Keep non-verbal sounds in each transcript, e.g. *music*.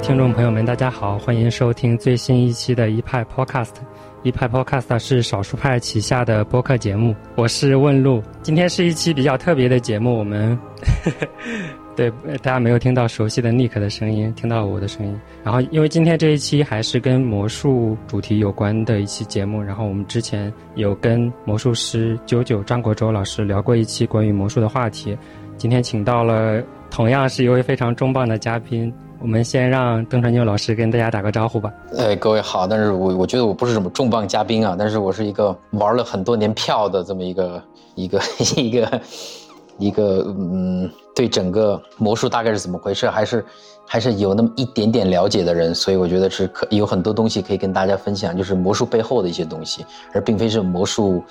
听众朋友们，大家好，欢迎收听最新一期的一派 Podcast。一派 Podcast 是少数派旗下的播客节目，我是问路。今天是一期比较特别的节目，我们 *laughs* 对大家没有听到熟悉的 Nick 的声音，听到我的声音。然后，因为今天这一期还是跟魔术主题有关的一期节目，然后我们之前有跟魔术师九九张国周老师聊过一期关于魔术的话题，今天请到了同样是一位非常重磅的嘉宾。我们先让邓传牛老师跟大家打个招呼吧。哎，各位好，但是我我觉得我不是什么重磅嘉宾啊，但是我是一个玩了很多年票的这么一个一个 *laughs* 一个一个嗯，对整个魔术大概是怎么回事，还是还是有那么一点点了解的人，所以我觉得是可有很多东西可以跟大家分享，就是魔术背后的一些东西，而并非是魔术，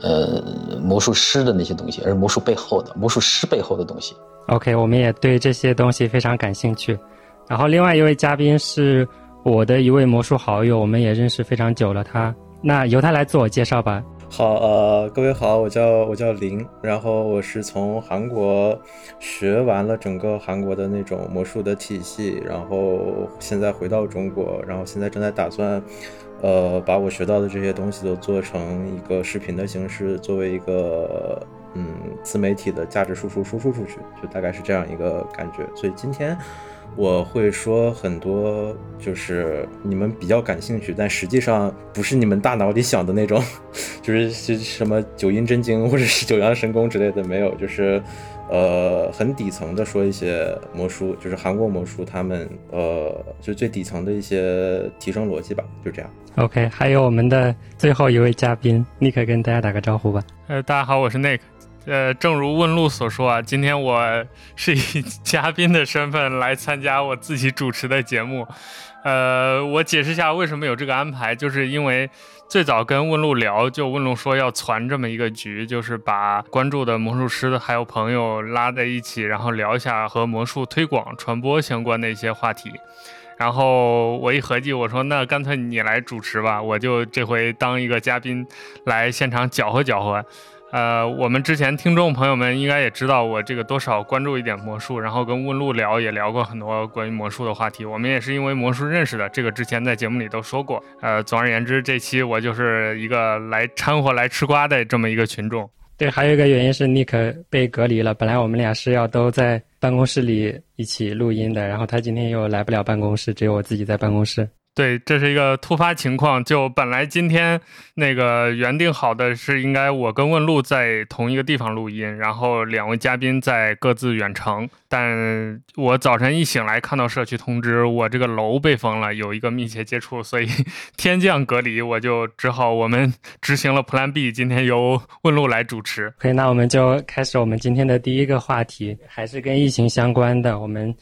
呃，魔术师的那些东西，而是魔术背后的魔术师背后的东西。OK，我们也对这些东西非常感兴趣。然后另外一位嘉宾是我的一位魔术好友，我们也认识非常久了。他那由他来自我介绍吧。好，呃，各位好，我叫我叫林，然后我是从韩国学完了整个韩国的那种魔术的体系，然后现在回到中国，然后现在正在打算，呃，把我学到的这些东西都做成一个视频的形式，作为一个嗯自媒体的价值输出输出出去，就大概是这样一个感觉。所以今天。我会说很多，就是你们比较感兴趣，但实际上不是你们大脑里想的那种，*laughs* 就是什么九阴真经或者是九阳神功之类的没有，就是，呃，很底层的说一些魔术，就是韩国魔术，他们呃，就最底层的一些提升逻辑吧，就这样。OK，还有我们的最后一位嘉宾，Nick 跟大家打个招呼吧。呃，大家好，我是 Nick。呃，正如问路所说啊，今天我 *laughs* 是以嘉宾的身份来参加我自己主持的节目。呃，我解释一下为什么有这个安排，就是因为最早跟问路聊，就问路说要攒这么一个局，就是把关注的魔术师还有朋友拉在一起，然后聊一下和魔术推广传播相关的一些话题。然后我一合计，我说那干脆你来主持吧，我就这回当一个嘉宾来现场搅和搅和。呃，我们之前听众朋友们应该也知道，我这个多少关注一点魔术，然后跟问路聊也聊过很多关于魔术的话题。我们也是因为魔术认识的，这个之前在节目里都说过。呃，总而言之，这期我就是一个来掺和、来吃瓜的这么一个群众。对，还有一个原因是尼克被隔离了，本来我们俩是要都在办公室里一起录音的，然后他今天又来不了办公室，只有我自己在办公室。对，这是一个突发情况。就本来今天那个原定好的是应该我跟问路在同一个地方录音，然后两位嘉宾在各自远程。但我早晨一醒来看到社区通知，我这个楼被封了，有一个密切接触，所以 *laughs* 天降隔离，我就只好我们 *laughs* 执行了 Plan B，今天由问路来主持。可以，那我们就开始我们今天的第一个话题，还是跟疫情相关的。我们。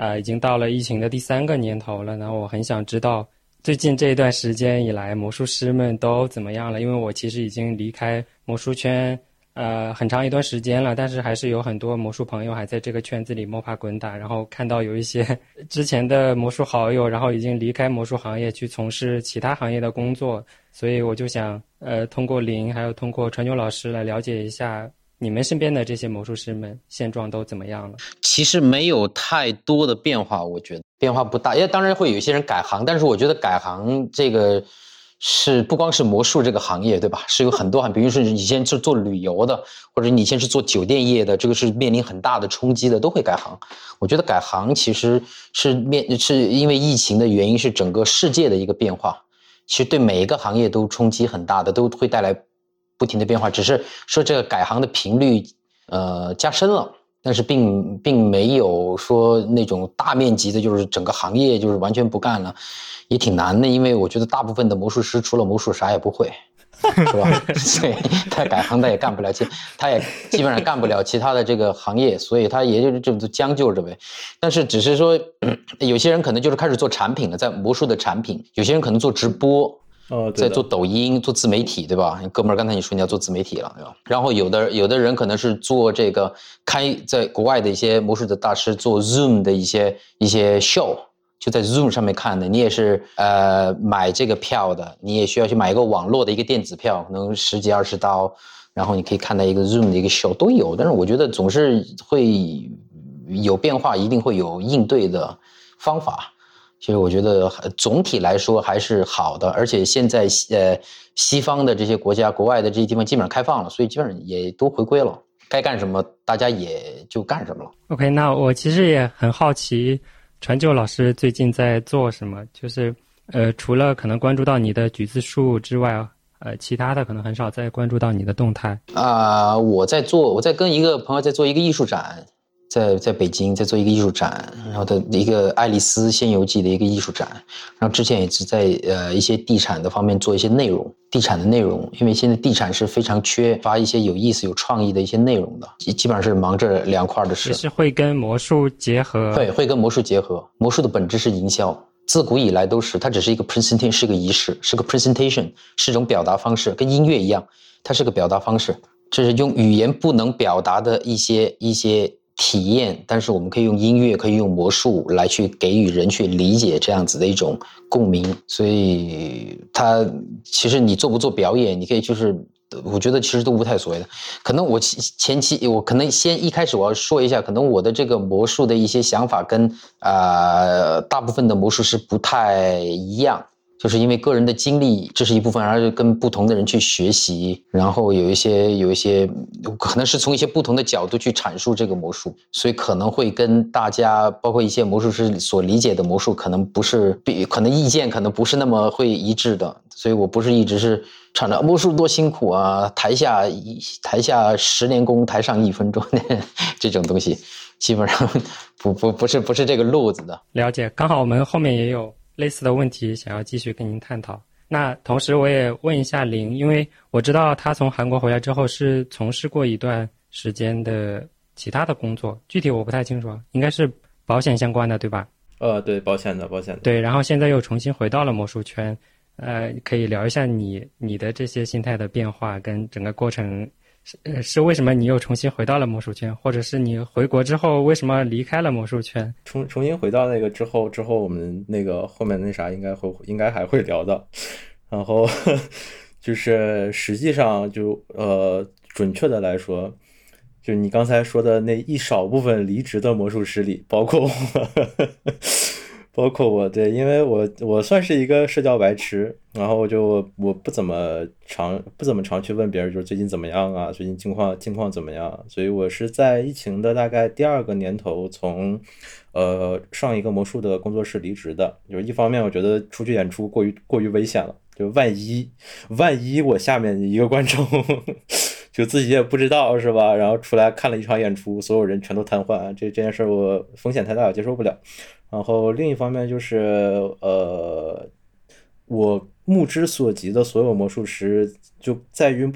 啊，已经到了疫情的第三个年头了。然后我很想知道，最近这一段时间以来，魔术师们都怎么样了？因为我其实已经离开魔术圈，呃，很长一段时间了。但是还是有很多魔术朋友还在这个圈子里摸爬滚打。然后看到有一些之前的魔术好友，然后已经离开魔术行业去从事其他行业的工作。所以我就想，呃，通过林，还有通过传球老师来了解一下。你们身边的这些魔术师们现状都怎么样了？其实没有太多的变化，我觉得变化不大。因为当然会有一些人改行，但是我觉得改行这个是不光是魔术这个行业，对吧？是有很多行，比如说以前是做旅游的，或者你以前是做酒店业的，这个是面临很大的冲击的，都会改行。我觉得改行其实是面是因为疫情的原因，是整个世界的一个变化，其实对每一个行业都冲击很大的，都会带来。不停的变化，只是说这个改行的频率，呃，加深了，但是并并没有说那种大面积的，就是整个行业就是完全不干了，也挺难的，因为我觉得大部分的魔术师除了魔术啥也不会，是吧？*laughs* 所以他改行他也干不了其，他也基本上干不了其他的这个行业，所以他也就是这么将就着呗。但是只是说，*clears throat* 有些人可能就是开始做产品了，在魔术的产品，有些人可能做直播。哦，在做抖音、做自媒体，对吧？哥们儿，刚才你说你要做自媒体了，对吧？然后有的有的人可能是做这个开在国外的一些魔术的大师做 Zoom 的一些一些 show，就在 Zoom 上面看的。你也是呃买这个票的，你也需要去买一个网络的一个电子票，可能十几二十刀，然后你可以看到一个 Zoom 的一个 show 都有。但是我觉得总是会有变化一定会有应对的方法。其实我觉得总体来说还是好的，而且现在呃西方的这些国家、国外的这些地方基本上开放了，所以基本上也都回归了，该干什么大家也就干什么了。OK，那我其实也很好奇，传旧老师最近在做什么？就是呃，除了可能关注到你的橘子树之外，呃，其他的可能很少再关注到你的动态。啊，我在做，我在跟一个朋友在做一个艺术展。在在北京在做一个艺术展，然后的一个《爱丽丝仙游记》的一个艺术展，然后之前也是在呃一些地产的方面做一些内容，地产的内容，因为现在地产是非常缺乏一些有意思、有创意的一些内容的，基基本上是忙这两块的事。是会跟魔术结合？对，会跟魔术结合。魔术的本质是营销，自古以来都是，它只是一个 presentation，是个仪式，是个 presentation，是一种表达方式，跟音乐一样，它是个表达方式，这是用语言不能表达的一些一些。体验，但是我们可以用音乐，可以用魔术来去给予人去理解这样子的一种共鸣。所以，他其实你做不做表演，你可以就是，我觉得其实都不太所谓的。可能我前期我可能先一开始我要说一下，可能我的这个魔术的一些想法跟啊大部分的魔术师不太一样。就是因为个人的经历，这是一部分，而是跟不同的人去学习，然后有一些有一些可能是从一些不同的角度去阐述这个魔术，所以可能会跟大家，包括一些魔术师所理解的魔术，可能不是比，可能意见可能不是那么会一致的。所以我不是一直是唱着魔术多辛苦啊，台下一台下十年功，台上一分钟 *laughs* 这种东西，基本上不不不是不是这个路子的。了解，刚好我们后面也有。类似的问题想要继续跟您探讨。那同时我也问一下林，因为我知道他从韩国回来之后是从事过一段时间的其他的工作，具体我不太清楚，应该是保险相关的，对吧？呃，对，保险的，保险的。对，然后现在又重新回到了魔术圈，呃，可以聊一下你你的这些心态的变化跟整个过程。是呃，是为什么你又重新回到了魔术圈，或者是你回国之后为什么离开了魔术圈？重重新回到那个之后，之后我们那个后面那啥应该会应该还会聊到。*laughs* 然后 *laughs* 就是实际上就呃，准确的来说，就你刚才说的那一少部分离职的魔术师里，包括我。包括我对，因为我我算是一个社交白痴，然后就我不怎么常不怎么常去问别人，就是最近怎么样啊，最近近况近况怎么样？所以我是在疫情的大概第二个年头，从呃上一个魔术的工作室离职的。就是一方面，我觉得出去演出过于过于危险了，就万一万一我下面一个观众 *laughs* 就自己也不知道是吧？然后出来看了一场演出，所有人全都瘫痪，这这件事我风险太大，我接受不了。然后另一方面就是，呃，我目之所及的所有魔术师，就在于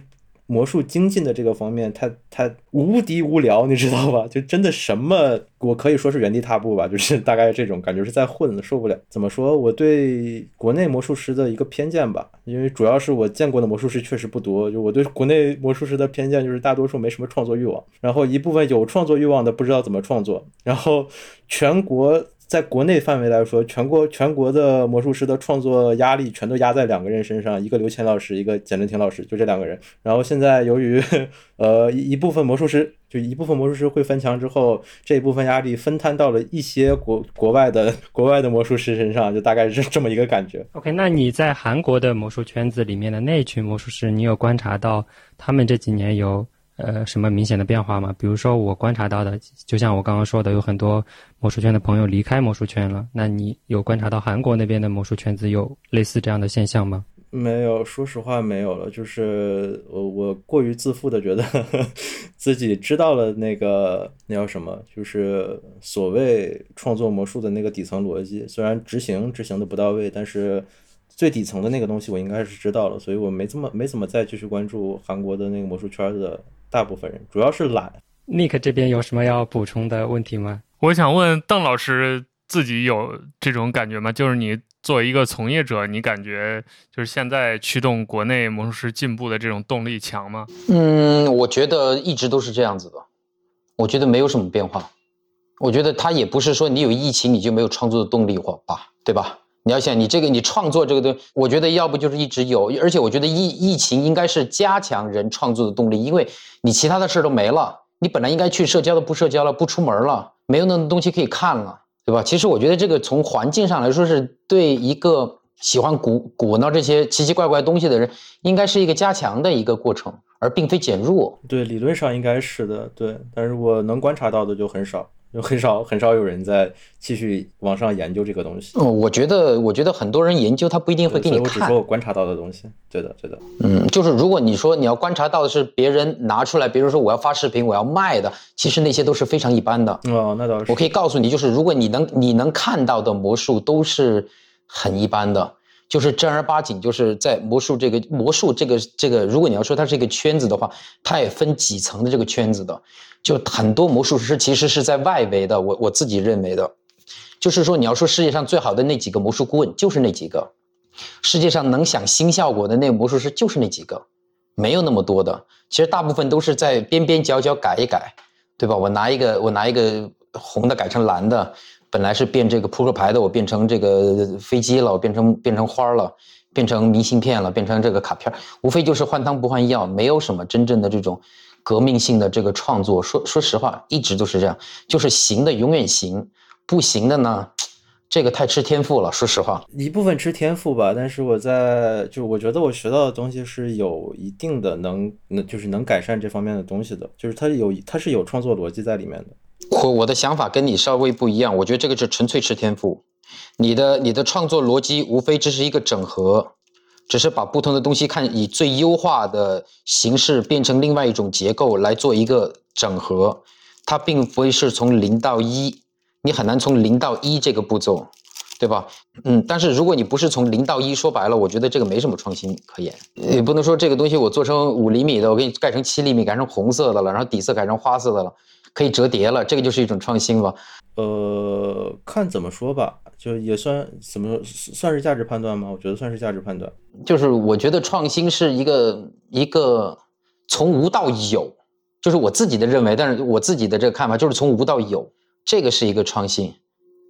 魔术精进的这个方面，他他无敌无聊，你知道吧？就真的什么，我可以说是原地踏步吧，就是大概这种感觉是在混，受不了。怎么说？我对国内魔术师的一个偏见吧，因为主要是我见过的魔术师确实不多，就我对国内魔术师的偏见就是大多数没什么创作欲望，然后一部分有创作欲望的不知道怎么创作，然后全国。在国内范围来说，全国全国的魔术师的创作压力全都压在两个人身上，一个刘谦老师，一个简正廷老师，就这两个人。然后现在由于，*laughs* 呃，一部分魔术师，就一部分魔术师会翻墙之后，这一部分压力分摊到了一些国国外的国外的魔术师身上，就大概是这么一个感觉。OK，那你在韩国的魔术圈子里面的那群魔术师，你有观察到他们这几年有？呃，什么明显的变化吗？比如说我观察到的，就像我刚刚说的，有很多魔术圈的朋友离开魔术圈了。那你有观察到韩国那边的魔术圈子有类似这样的现象吗？没有，说实话没有了。就是我我过于自负的觉得 *laughs* 自己知道了那个那叫什么，就是所谓创作魔术的那个底层逻辑。虽然执行执行的不到位，但是最底层的那个东西我应该是知道了。所以我没这么没怎么再继续关注韩国的那个魔术圈的。大部分人主要是懒。Nick 这边有什么要补充的问题吗？我想问邓老师，自己有这种感觉吗？就是你作为一个从业者，你感觉就是现在驱动国内魔术师进步的这种动力强吗？嗯，我觉得一直都是这样子的。我觉得没有什么变化。我觉得他也不是说你有疫情你就没有创作的动力或吧，对吧？你要想你这个你创作这个东西，我觉得要不就是一直有，而且我觉得疫疫情应该是加强人创作的动力，因为你其他的事儿都没了，你本来应该去社交的不社交了，不出门了，没有那么东西可以看了，对吧？其实我觉得这个从环境上来说，是对一个喜欢鼓鼓捣这些奇奇怪怪东西的人，应该是一个加强的一个过程，而并非减弱。对，理论上应该是的，对。但是我能观察到的就很少。就很少很少有人在继续往上研究这个东西。嗯，我觉得，我觉得很多人研究他不一定会给你看。我只说我观察到的东西。对的，对的。嗯，就是如果你说你要观察到的是别人拿出来，比如说我要发视频，我要卖的，其实那些都是非常一般的。哦，那倒是。我可以告诉你，就是如果你能你能看到的魔术都是很一般的，就是正儿八经就是在魔术这个魔术这个这个，如果你要说它是一个圈子的话，它也分几层的这个圈子的。就很多魔术师其实是在外围的，我我自己认为的，就是说你要说世界上最好的那几个魔术顾问就是那几个，世界上能想新效果的那个魔术师就是那几个，没有那么多的。其实大部分都是在边边角角改一改，对吧？我拿一个我拿一个红的改成蓝的，本来是变这个扑克牌的，我变成这个飞机了，我变成变成花了，变成明信片了，变成这个卡片，无非就是换汤不换药，没有什么真正的这种。革命性的这个创作，说说实话，一直都是这样，就是行的永远行，不行的呢，这个太吃天赋了。说实话，一部分吃天赋吧，但是我在就我觉得我学到的东西是有一定的能，能就是能改善这方面的东西的，就是它有它是有创作逻辑在里面的。我我的想法跟你稍微不一样，我觉得这个是纯粹吃天赋，你的你的创作逻辑无非只是一个整合。只是把不同的东西看以最优化的形式变成另外一种结构来做一个整合，它并非是从零到一，你很难从零到一这个步骤，对吧？嗯，但是如果你不是从零到一，说白了，我觉得这个没什么创新可言。也不能说这个东西我做成五厘米的，我给你盖成七厘米，改成红色的了，然后底色改成花色的了，可以折叠了，这个就是一种创新了。呃，看怎么说吧。就也算怎么算是价值判断吗？我觉得算是价值判断。就是我觉得创新是一个一个从无到有，就是我自己的认为，但是我自己的这个看法就是从无到有，这个是一个创新。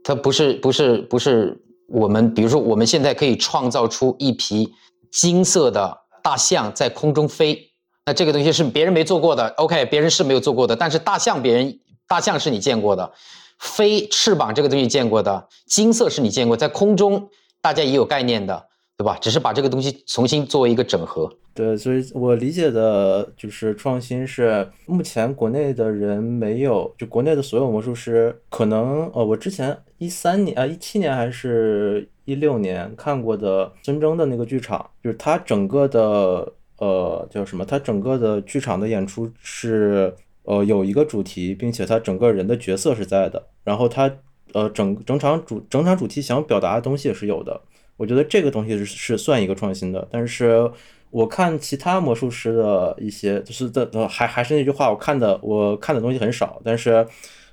它不是不是不是我们，比如说我们现在可以创造出一匹金色的大象在空中飞，那这个东西是别人没做过的。OK，别人是没有做过的，但是大象别人大象是你见过的。飞翅膀这个东西见过的，金色是你见过，在空中大家也有概念的，对吧？只是把这个东西重新作为一个整合。对，所以我理解的就是创新是目前国内的人没有，就国内的所有魔术师可能，呃，我之前一三年啊，一七年还是一六年看过的孙峥的那个剧场，就是他整个的呃叫什么？他整个的剧场的演出是。呃，有一个主题，并且他整个人的角色是在的，然后他呃整整场主整场主题想表达的东西也是有的。我觉得这个东西是是算一个创新的。但是我看其他魔术师的一些，就是的还还是那句话，我看的我看的东西很少。但是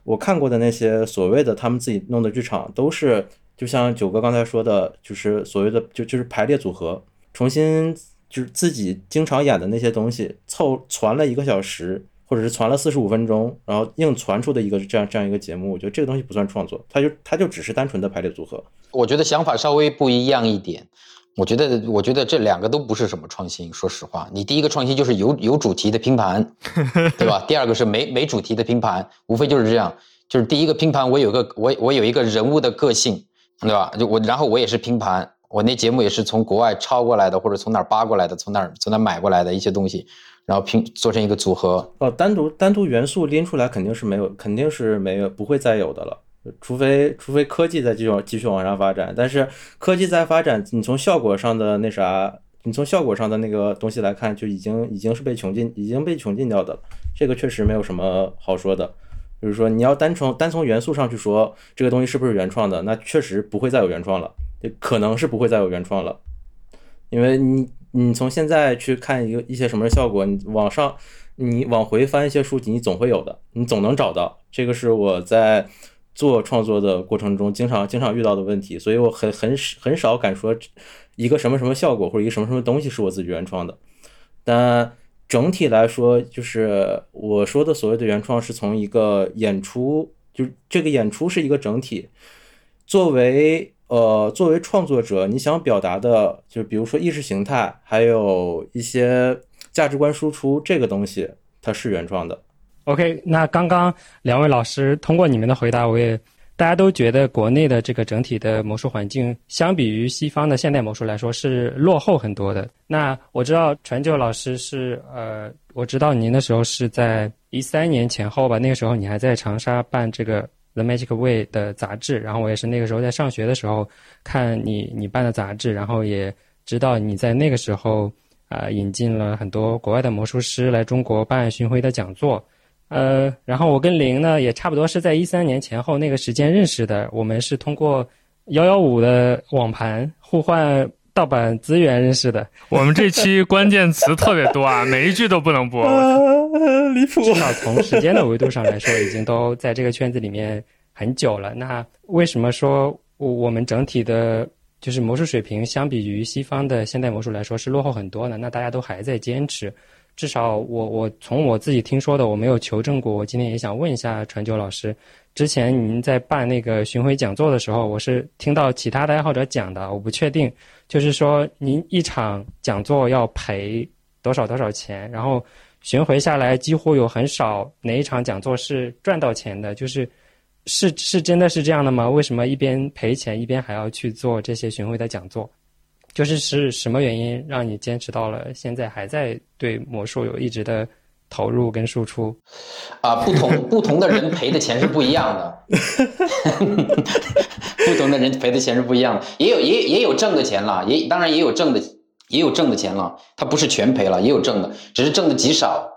我看过的那些所谓的他们自己弄的剧场，都是就像九哥刚才说的，就是所谓的就就是排列组合，重新就是自己经常演的那些东西凑传了一个小时。或者是传了四十五分钟，然后硬传出的一个这样这样一个节目，我觉得这个东西不算创作，它就它就只是单纯的排列组合。我觉得想法稍微不一样一点。我觉得我觉得这两个都不是什么创新。说实话，你第一个创新就是有有主题的拼盘，*laughs* 对吧？第二个是没没主题的拼盘，无非就是这样。就是第一个拼盘，我有个我我有一个人物的个性，对吧？就我然后我也是拼盘，我那节目也是从国外抄过来的，或者从哪儿扒过来的，从哪儿从哪儿买过来的一些东西。然后拼做成一个组合哦，单独单独元素拎出来肯定是没有，肯定是没有，不会再有的了。除非除非科技在继续继续往上发展，但是科技在发展，你从效果上的那啥，你从效果上的那个东西来看，就已经已经是被穷尽，已经被穷尽掉的了。这个确实没有什么好说的。就是说，你要单从单从元素上去说这个东西是不是原创的，那确实不会再有原创了，可能是不会再有原创了，因为你。你从现在去看一个一些什么效果，你往上，你往回翻一些书籍，你总会有的，你总能找到。这个是我在做创作的过程中经常经常遇到的问题，所以我很很很少敢说一个什么什么效果或者一个什么什么东西是我自己原创的。但整体来说，就是我说的所谓的原创，是从一个演出，就这个演出是一个整体，作为。呃，作为创作者，你想表达的，就比如说意识形态，还有一些价值观输出，这个东西它是原创的。OK，那刚刚两位老师通过你们的回答，我也大家都觉得国内的这个整体的魔术环境，相比于西方的现代魔术来说是落后很多的。那我知道传九老师是呃，我知道您的时候是在一三年前后吧，那个时候你还在长沙办这个 The Magic Way 的杂志，然后我也是那个时候在上学的时候看你你办的杂志，然后也知道你在那个时候啊引进了很多国外的魔术师来中国办巡回的讲座。呃，然后我跟林呢也差不多是在一三年前后那个时间认识的。我们是通过幺幺五的网盘互换盗版资源认识的。我们这期关键词特别多啊，*laughs* 每一句都不能播。离谱！至少从时间的维度上来说，已经都在这个圈子里面很久了。那为什么说我我们整体的，就是魔术水平相比于西方的现代魔术来说是落后很多呢？那大家都还在坚持。至少我我从我自己听说的，我没有求证过。我今天也想问一下传九老师，之前您在办那个巡回讲座的时候，我是听到其他的爱好者讲的，我不确定，就是说您一场讲座要赔多少多少钱，然后巡回下来几乎有很少哪一场讲座是赚到钱的，就是是是真的是这样的吗？为什么一边赔钱一边还要去做这些巡回的讲座？就是是什么原因让你坚持到了现在，还在对魔术有一直的投入跟输出？啊，不同 *laughs* 不同的人赔的钱是不一样的，*laughs* 不同的人赔的钱是不一样的，也有也也有挣的钱了，也当然也有挣的也有挣的钱了，他不是全赔了，也有挣的，只是挣的极少，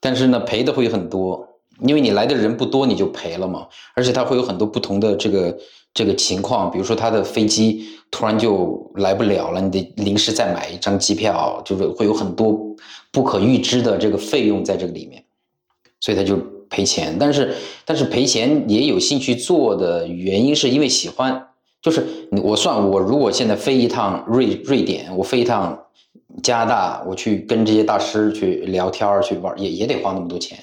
但是呢赔的会很多，因为你来的人不多，你就赔了嘛，而且他会有很多不同的这个。这个情况，比如说他的飞机突然就来不了了，你得临时再买一张机票，就是会有很多不可预知的这个费用在这个里面，所以他就赔钱。但是，但是赔钱也有兴趣做的原因，是因为喜欢。就是我算我如果现在飞一趟瑞瑞典，我飞一趟加拿大，我去跟这些大师去聊天去玩，也也得花那么多钱。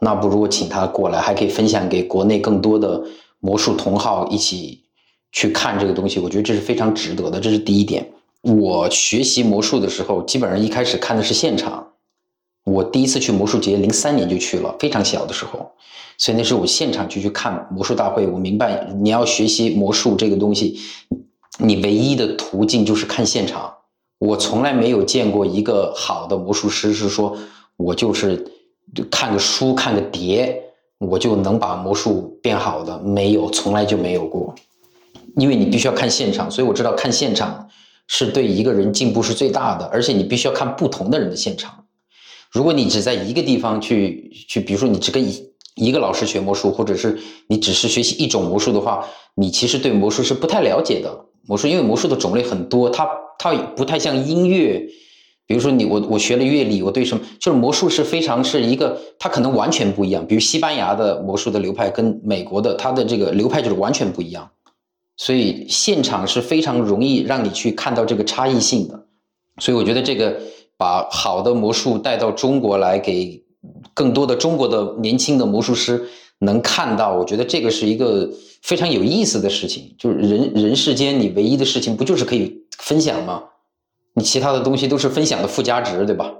那不如我请他过来，还可以分享给国内更多的。魔术同好一起去看这个东西，我觉得这是非常值得的。这是第一点。我学习魔术的时候，基本上一开始看的是现场。我第一次去魔术节，零三年就去了，非常小的时候，所以那时候我现场就去看魔术大会。我明白，你要学习魔术这个东西，你唯一的途径就是看现场。我从来没有见过一个好的魔术师是说，我就是看个书，看个碟。我就能把魔术变好的没有，从来就没有过，因为你必须要看现场，所以我知道看现场是对一个人进步是最大的，而且你必须要看不同的人的现场。如果你只在一个地方去去，比如说你只跟一一个老师学魔术，或者是你只是学习一种魔术的话，你其实对魔术是不太了解的。魔术因为魔术的种类很多，它它不太像音乐。比如说你我我学了乐理，我对什么就是魔术是非常是一个，它可能完全不一样。比如西班牙的魔术的流派跟美国的它的这个流派就是完全不一样，所以现场是非常容易让你去看到这个差异性的。所以我觉得这个把好的魔术带到中国来，给更多的中国的年轻的魔术师能看到，我觉得这个是一个非常有意思的事情。就是人人世间你唯一的事情不就是可以分享吗？你其他的东西都是分享的附加值，对吧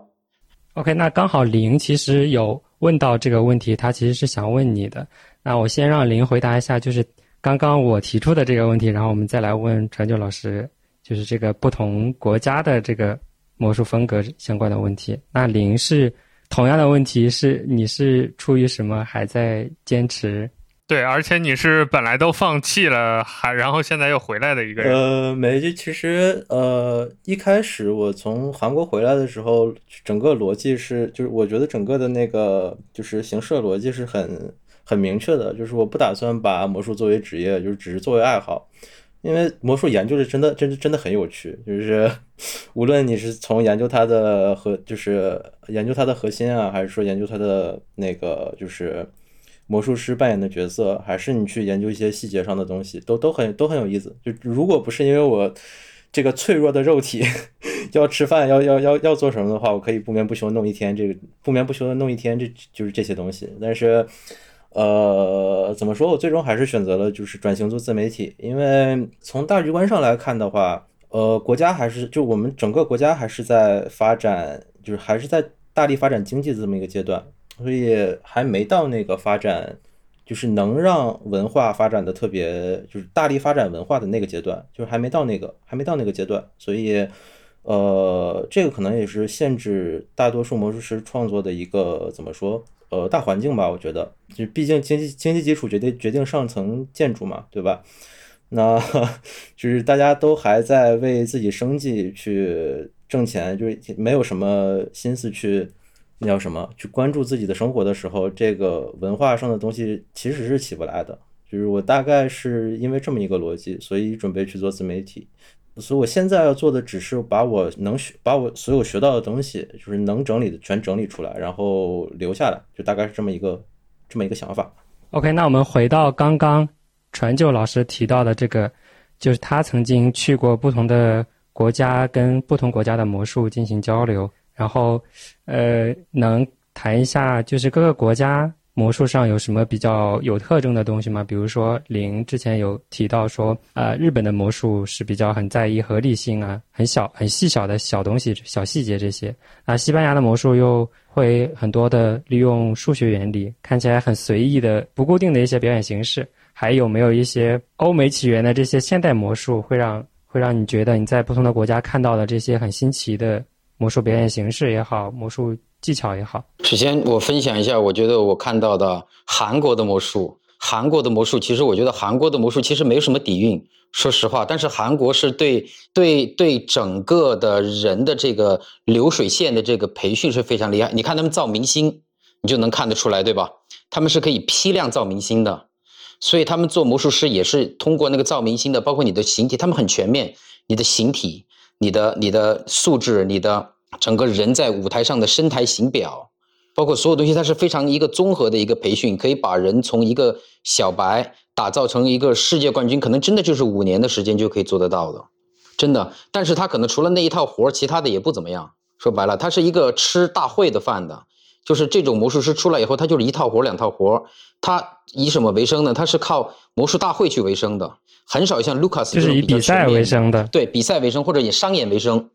？OK，那刚好林其实有问到这个问题，他其实是想问你的。那我先让林回答一下，就是刚刚我提出的这个问题，然后我们再来问传九老师，就是这个不同国家的这个魔术风格相关的问题。那林是同样的问题，是你是出于什么还在坚持？对，而且你是本来都放弃了，还然后现在又回来的一个人。呃，没，其实呃，一开始我从韩国回来的时候，整个逻辑是，就是我觉得整个的那个就是形式逻辑是很很明确的，就是我不打算把魔术作为职业，就是只是作为爱好，因为魔术研究是真的，真的真的很有趣，就是 *laughs* 无论你是从研究它的核，就是研究它的核心啊，还是说研究它的那个就是。魔术师扮演的角色，还是你去研究一些细节上的东西，都都很都很有意思。就如果不是因为我这个脆弱的肉体 *laughs* 要吃饭，要要要要做什么的话，我可以不眠不休弄一天。这个不眠不休的弄一天，这就是这些东西。但是，呃，怎么说我最终还是选择了就是转型做自媒体，因为从大局观上来看的话，呃，国家还是就我们整个国家还是在发展，就是还是在大力发展经济的这么一个阶段。所以还没到那个发展，就是能让文化发展的特别，就是大力发展文化的那个阶段，就是还没到那个，还没到那个阶段。所以，呃，这个可能也是限制大多数魔术师创作的一个怎么说？呃，大环境吧，我觉得，就毕竟经济经济基础决定决定上层建筑嘛，对吧？那 *laughs* 就是大家都还在为自己生计去挣钱，就是没有什么心思去那叫什么去关注自己的生活的时候，这个文化上的东西其实是起不来的。就是我大概是因为这么一个逻辑，所以准备去做自媒体。所以我现在要做的只是把我能学，把我所有学到的东西，就是能整理的全整理出来，然后留下来，就大概是这么一个这么一个想法。OK，那我们回到刚刚传旧老师提到的这个，就是他曾经去过不同的国家，跟不同国家的魔术进行交流，然后呃，能谈一下就是各个国家。魔术上有什么比较有特征的东西吗？比如说，林之前有提到说，呃，日本的魔术是比较很在意合理性啊，很小、很细小的小东西、小细节这些。啊，西班牙的魔术又会很多的利用数学原理，看起来很随意的、不固定的一些表演形式。还有没有一些欧美起源的这些现代魔术，会让会让你觉得你在不同的国家看到的这些很新奇的魔术表演形式也好，魔术？技巧也好，首先我分享一下，我觉得我看到的韩国的魔术，韩国的魔术，其实我觉得韩国的魔术其实没有什么底蕴，说实话。但是韩国是对对对整个的人的这个流水线的这个培训是非常厉害。你看他们造明星，你就能看得出来，对吧？他们是可以批量造明星的，所以他们做魔术师也是通过那个造明星的，包括你的形体，他们很全面，你的形体、你的你的素质、你的。整个人在舞台上的身台形表，包括所有东西，它是非常一个综合的一个培训，可以把人从一个小白打造成一个世界冠军，可能真的就是五年的时间就可以做得到的，真的。但是他可能除了那一套活其他的也不怎么样。说白了，他是一个吃大会的饭的，就是这种魔术师出来以后，他就是一套活两套活他以什么为生呢？他是靠魔术大会去为生的，很少像卢卡斯就是以比赛为生的，对比赛为生或者以商演为生。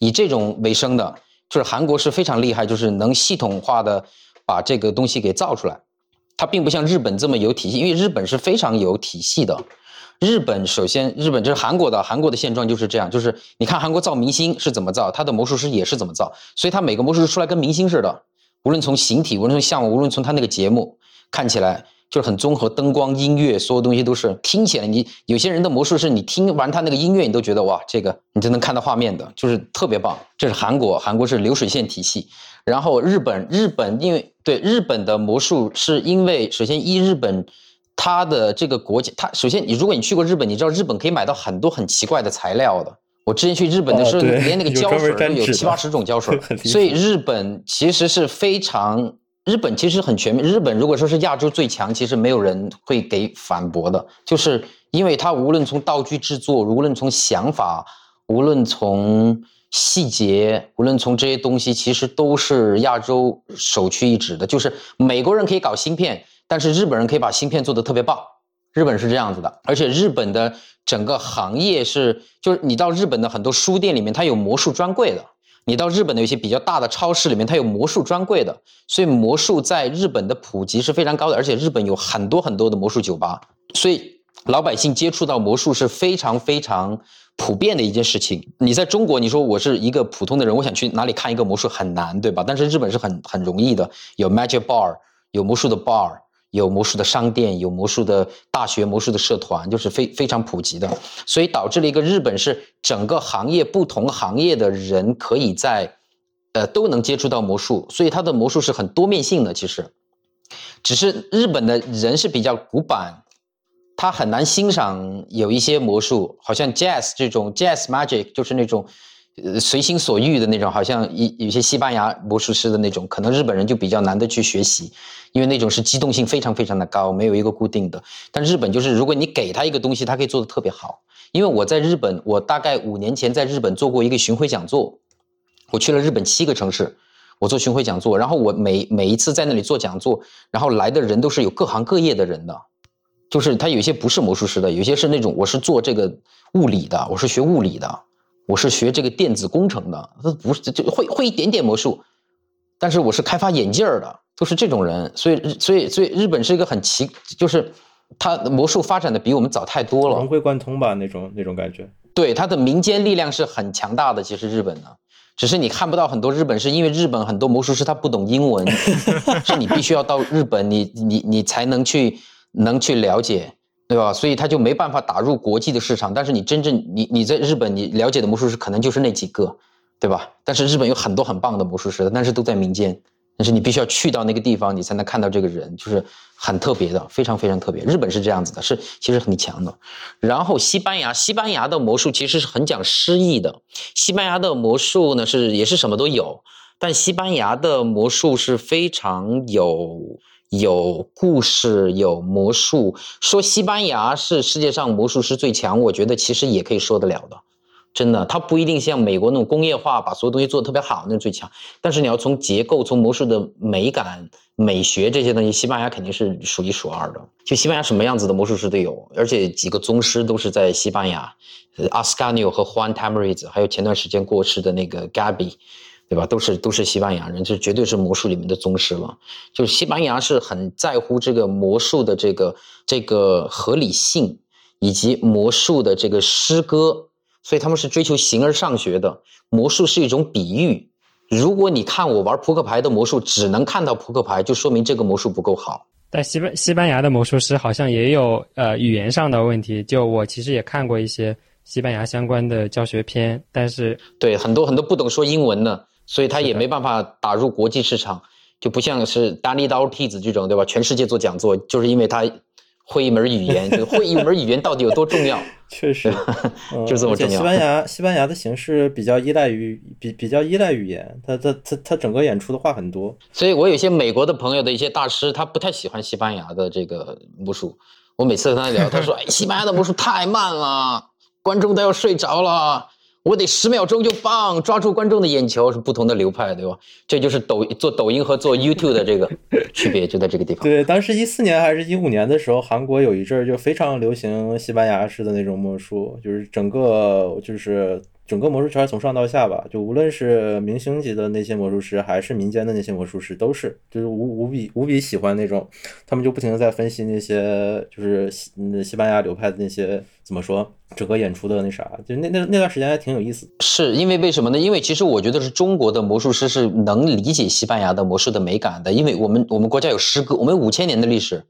以这种为生的，就是韩国是非常厉害，就是能系统化的把这个东西给造出来。它并不像日本这么有体系，因为日本是非常有体系的。日本首先，日本就是韩国的，韩国的现状就是这样，就是你看韩国造明星是怎么造，他的魔术师也是怎么造，所以他每个魔术师出来跟明星似的，无论从形体，无论从项目，无论从他那个节目看起来。就是很综合，灯光、音乐，所有东西都是听起来。你有些人的魔术是你听完他那个音乐，你都觉得哇，这个你就能看到画面的，就是特别棒。这是韩国，韩国是流水线体系。然后日本，日本因为对日本的魔术，是因为首先一日本，它的这个国家，它首先你如果你去过日本，你知道日本可以买到很多很奇怪的材料的。我之前去日本的时候，连那个胶水都有七八十种胶水，*laughs* 所以日本其实是非常。日本其实很全面。日本如果说是亚洲最强，其实没有人会给反驳的，就是因为它无论从道具制作，无论从想法，无论从细节，无论从这些东西，其实都是亚洲首屈一指的。就是美国人可以搞芯片，但是日本人可以把芯片做得特别棒。日本是这样子的，而且日本的整个行业是，就是你到日本的很多书店里面，它有魔术专柜的。你到日本的有些比较大的超市里面，它有魔术专柜的，所以魔术在日本的普及是非常高的，而且日本有很多很多的魔术酒吧，所以老百姓接触到魔术是非常非常普遍的一件事情。你在中国，你说我是一个普通的人，我想去哪里看一个魔术很难，对吧？但是日本是很很容易的，有 magic bar，有魔术的 bar。有魔术的商店，有魔术的大学，魔术的社团，就是非非常普及的，所以导致了一个日本是整个行业不同行业的人可以在，呃都能接触到魔术，所以它的魔术是很多面性的。其实，只是日本的人是比较古板，他很难欣赏有一些魔术，好像 jazz 这种 jazz magic 就是那种。呃，随心所欲的那种，好像一有些西班牙魔术师的那种，可能日本人就比较难的去学习，因为那种是机动性非常非常的高，没有一个固定的。但日本就是，如果你给他一个东西，他可以做的特别好。因为我在日本，我大概五年前在日本做过一个巡回讲座，我去了日本七个城市，我做巡回讲座，然后我每每一次在那里做讲座，然后来的人都是有各行各业的人的，就是他有些不是魔术师的，有些是那种我是做这个物理的，我是学物理的。我是学这个电子工程的，他不是就会会一点点魔术，但是我是开发眼镜儿的，都是这种人。所以日所以所以日本是一个很奇，就是它魔术发展的比我们早太多了融。会贯通吧，那种那种感觉。对，它的民间力量是很强大的。其实日本呢，只是你看不到很多日本，是因为日本很多魔术师他不懂英文，*laughs* 是你必须要到日本，你你你才能去能去了解，对吧？所以他就没办法打入国际的市场。但是你真正你你在日本你了解的魔术师可能就是那几个，对吧？但是日本有很多很棒的魔术师，但是都在民间。但是你必须要去到那个地方，你才能看到这个人，就是很特别的，非常非常特别。日本是这样子的，是其实很强的。然后西班牙，西班牙的魔术其实是很讲诗意的。西班牙的魔术呢是也是什么都有，但西班牙的魔术是非常有有故事、有魔术。说西班牙是世界上魔术师最强，我觉得其实也可以说得了的。真的，它不一定像美国那种工业化，把所有东西做得特别好，那最强。但是你要从结构、从魔术的美感、美学这些东西，西班牙肯定是数一数二的。就西班牙什么样子的魔术师都有，而且几个宗师都是在西班牙，呃阿斯卡纽和 Juan Tamariz，还有前段时间过世的那个 Gabi，对吧？都是都是西班牙人，这绝对是魔术里面的宗师了。就是西班牙是很在乎这个魔术的这个这个合理性，以及魔术的这个诗歌。所以他们是追求形而上学的，魔术是一种比喻。如果你看我玩扑克牌的魔术，只能看到扑克牌，就说明这个魔术不够好。但西班西班牙的魔术师好像也有呃语言上的问题。就我其实也看过一些西班牙相关的教学片，但是对，很多很多不懂说英文的，所以他也没办法打入国际市场，就不像是丹尼刀替子这种，对吧？全世界做讲座，就是因为他会一门语言，就会一门语言到底有多重要？*laughs* 确实，嗯 *laughs* 就这么重要西班牙，*laughs* 西班牙的形式比较依赖于比比较依赖语言，它它它它整个演出的话很多。所以我有一些美国的朋友的一些大师，他不太喜欢西班牙的这个魔术。我每次跟他聊，他说：“哎，西班牙的魔术太慢了，观众都要睡着了，我得十秒钟就棒，抓住观众的眼球。”是不同的流派，对吧？这就是抖做抖音和做 YouTube 的这个区别，就在这个地方。对，当时一四年还是一五年的时候，韩国有一阵儿就非常流行西班牙式的那种魔术，就是整个就是整个魔术圈从上到下吧，就无论是明星级的那些魔术师，还是民间的那些魔术师，都是就是无无比无比喜欢那种，他们就不停的在分析那些就是西嗯西班牙流派的那些怎么说整个演出的那啥，就那那那段时间还挺有意思。是因为为什么呢？因为其实我觉得是中国的魔术师是能理解西班牙的魔术的美感的，因为我们我们国家有诗歌，我们有五千年的历史，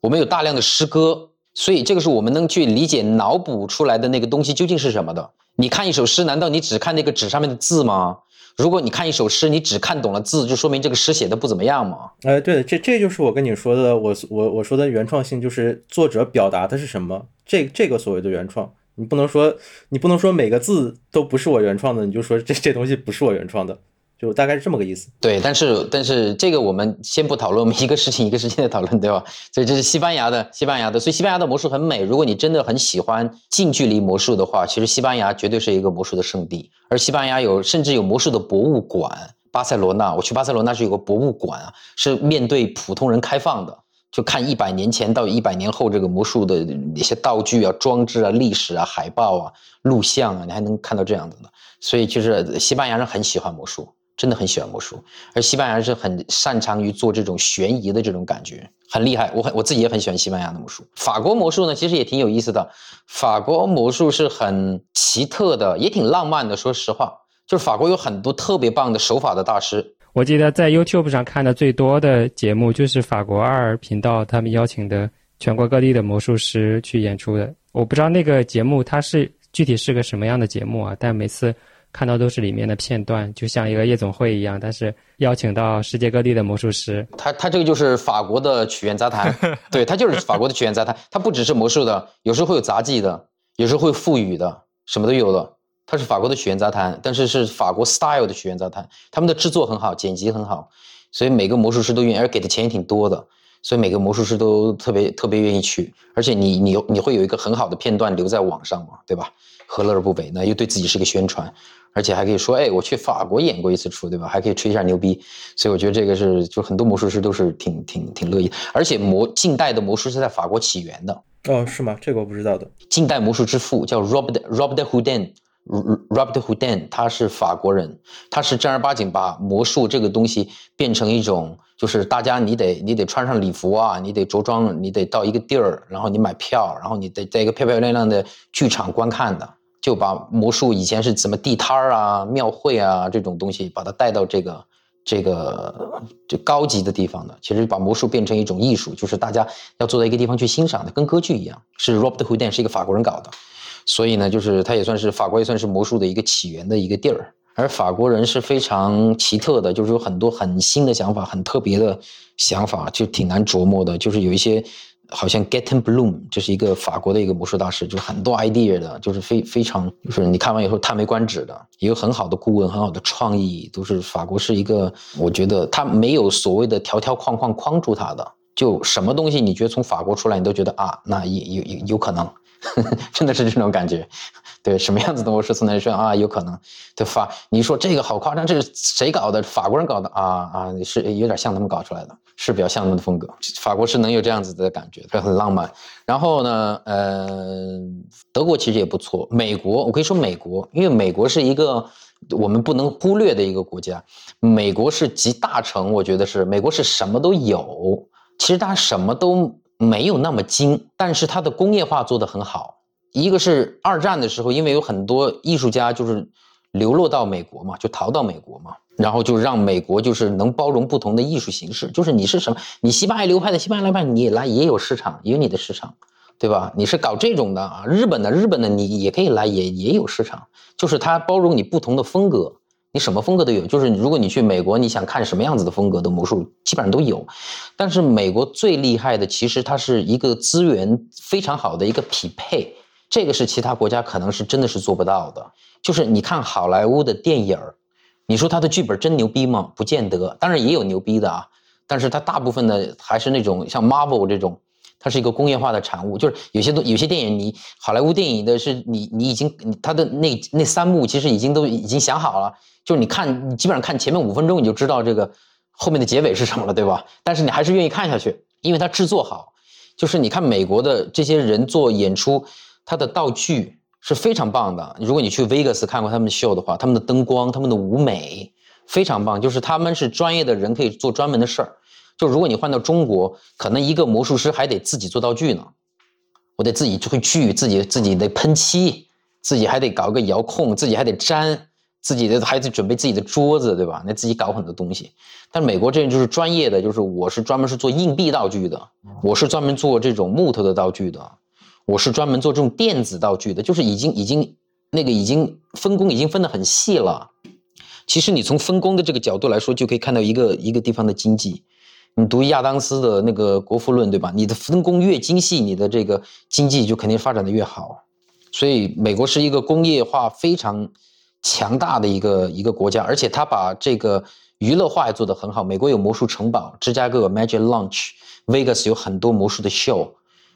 我们有大量的诗歌，所以这个是我们能去理解、脑补出来的那个东西究竟是什么的。你看一首诗，难道你只看那个纸上面的字吗？如果你看一首诗，你只看懂了字，就说明这个诗写的不怎么样吗？哎，对，这这就是我跟你说的，我我我说的原创性，就是作者表达的是什么，这这个所谓的原创，你不能说你不能说每个字都不是我原创的，你就说这这东西不是我原创的，就大概是这么个意思。对，但是但是这个我们先不讨论，我们一个事情一个事情的讨论，对吧？所以这是西班牙的，西班牙的，所以西班牙的魔术很美。如果你真的很喜欢近距离魔术的话，其实西班牙绝对是一个魔术的圣地。而西班牙有甚至有魔术的博物馆，巴塞罗那，我去巴塞罗那是有个博物馆啊，是面对普通人开放的，就看一百年前到一百年后这个魔术的那些道具啊、装置啊、历史啊、海报啊、录像啊，你还能看到这样子的。所以就是西班牙人很喜欢魔术。真的很喜欢魔术，而西班牙是很擅长于做这种悬疑的这种感觉，很厉害。我很我自己也很喜欢西班牙的魔术。法国魔术呢，其实也挺有意思的。法国魔术是很奇特的，也挺浪漫的。说实话，就是法国有很多特别棒的手法的大师。我记得在 YouTube 上看的最多的节目就是法国二频道他们邀请的全国各地的魔术师去演出的。我不知道那个节目它是具体是个什么样的节目啊，但每次。看到都是里面的片段，就像一个夜总会一样，但是邀请到世界各地的魔术师。他他这个就是法国的曲苑杂谈，*laughs* 对他就是法国的曲苑杂谈。他不只是魔术的，有时候会有杂技的，有时候会赋予的，什么都有的。他是法国的曲苑杂谈，但是是法国 style 的曲苑杂谈。他们的制作很好，剪辑很好，所以每个魔术师都愿意，而给的钱也挺多的，所以每个魔术师都特别特别愿意去。而且你你你会有一个很好的片段留在网上嘛，对吧？何乐而不为呢？又对自己是个宣传。而且还可以说，哎，我去法国演过一次出，对吧？还可以吹一下牛逼，所以我觉得这个是，就很多魔术师都是挺挺挺乐意。而且魔近代的魔术是在法国起源的。哦，是吗？这个我不知道的。近代魔术之父叫 Robert Robert Houdin，Robert Houdin，他是法国人，他是正儿八经把魔术这个东西变成一种，就是大家你得你得穿上礼服啊，你得着装，你得到一个地儿，然后你买票，然后你得在一个漂漂亮亮的剧场观看的，就把魔术以前是怎么地摊儿啊、庙会啊这种东西，把它带到这个这个这高级的地方的。其实把魔术变成一种艺术，就是大家要坐在一个地方去欣赏的，跟歌剧一样。是 Robert Houdin 是一个法国人搞的。所以呢，就是它也算是法国也算是魔术的一个起源的一个地儿，而法国人是非常奇特的，就是有很多很新的想法，很特别的想法，就挺难琢磨的。就是有一些，好像 get in Bloom，就是一个法国的一个魔术大师，就是很多 idea 的，就是非非常，就是你看完以后叹为观止的，也有很好的顾问，很好的创意，都是法国是一个，我觉得他没有所谓的条条框框框住他的，就什么东西你觉得从法国出来，你都觉得啊，那也有有有可能。*laughs* 真的是这种感觉，对什么样子的魔术从那说啊，有可能，对法，你说这个好夸张，这是谁搞的？法国人搞的啊啊，是有点像他们搞出来的，是比较像他们的风格。法国是能有这样子的感觉，很浪漫。然后呢，呃，德国其实也不错。美国，我可以说美国，因为美国是一个我们不能忽略的一个国家。美国是集大成，我觉得是美国是什么都有，其实它什么都。没有那么精，但是它的工业化做得很好。一个是二战的时候，因为有很多艺术家就是流落到美国嘛，就逃到美国嘛，然后就让美国就是能包容不同的艺术形式。就是你是什么，你西班牙流派的西班牙流派，你也来也有市场，也有你的市场，对吧？你是搞这种的啊，日本的日本的你也可以来，也也有市场。就是它包容你不同的风格。你什么风格都有，就是如果你去美国，你想看什么样子的风格的魔术，基本上都有。但是美国最厉害的，其实它是一个资源非常好的一个匹配，这个是其他国家可能是真的是做不到的。就是你看好莱坞的电影你说他的剧本真牛逼吗？不见得，当然也有牛逼的啊。但是它大部分的还是那种像 Marvel 这种，它是一个工业化的产物。就是有些东有些电影，你好莱坞电影的是你你已经他的那那三幕其实已经都已经想好了。就是你看，你基本上看前面五分钟，你就知道这个后面的结尾是什么了，对吧？但是你还是愿意看下去，因为它制作好。就是你看美国的这些人做演出，他的道具是非常棒的。如果你去 Vegas 看过他们的秀的话，他们的灯光、他们的舞美非常棒。就是他们是专业的人，可以做专门的事儿。就如果你换到中国，可能一个魔术师还得自己做道具呢，我得自己会锯，自己自己得喷漆，自己还得搞个遥控，自己还得粘。自己的还得准备自己的桌子，对吧？那自己搞很多东西。但美国这就是专业的，就是我是专门是做硬币道具的，我是专门做这种木头的道具的，我是专门做这种电子道具的，就是已经已经那个已经分工已经分得很细了。其实你从分工的这个角度来说，就可以看到一个一个地方的经济。你读亚当斯的那个《国富论》，对吧？你的分工越精细，你的这个经济就肯定发展的越好。所以美国是一个工业化非常。强大的一个一个国家，而且他把这个娱乐化也做得很好。美国有魔术城堡，芝加哥有 Magic Lunch，Vegas 有很多魔术的秀，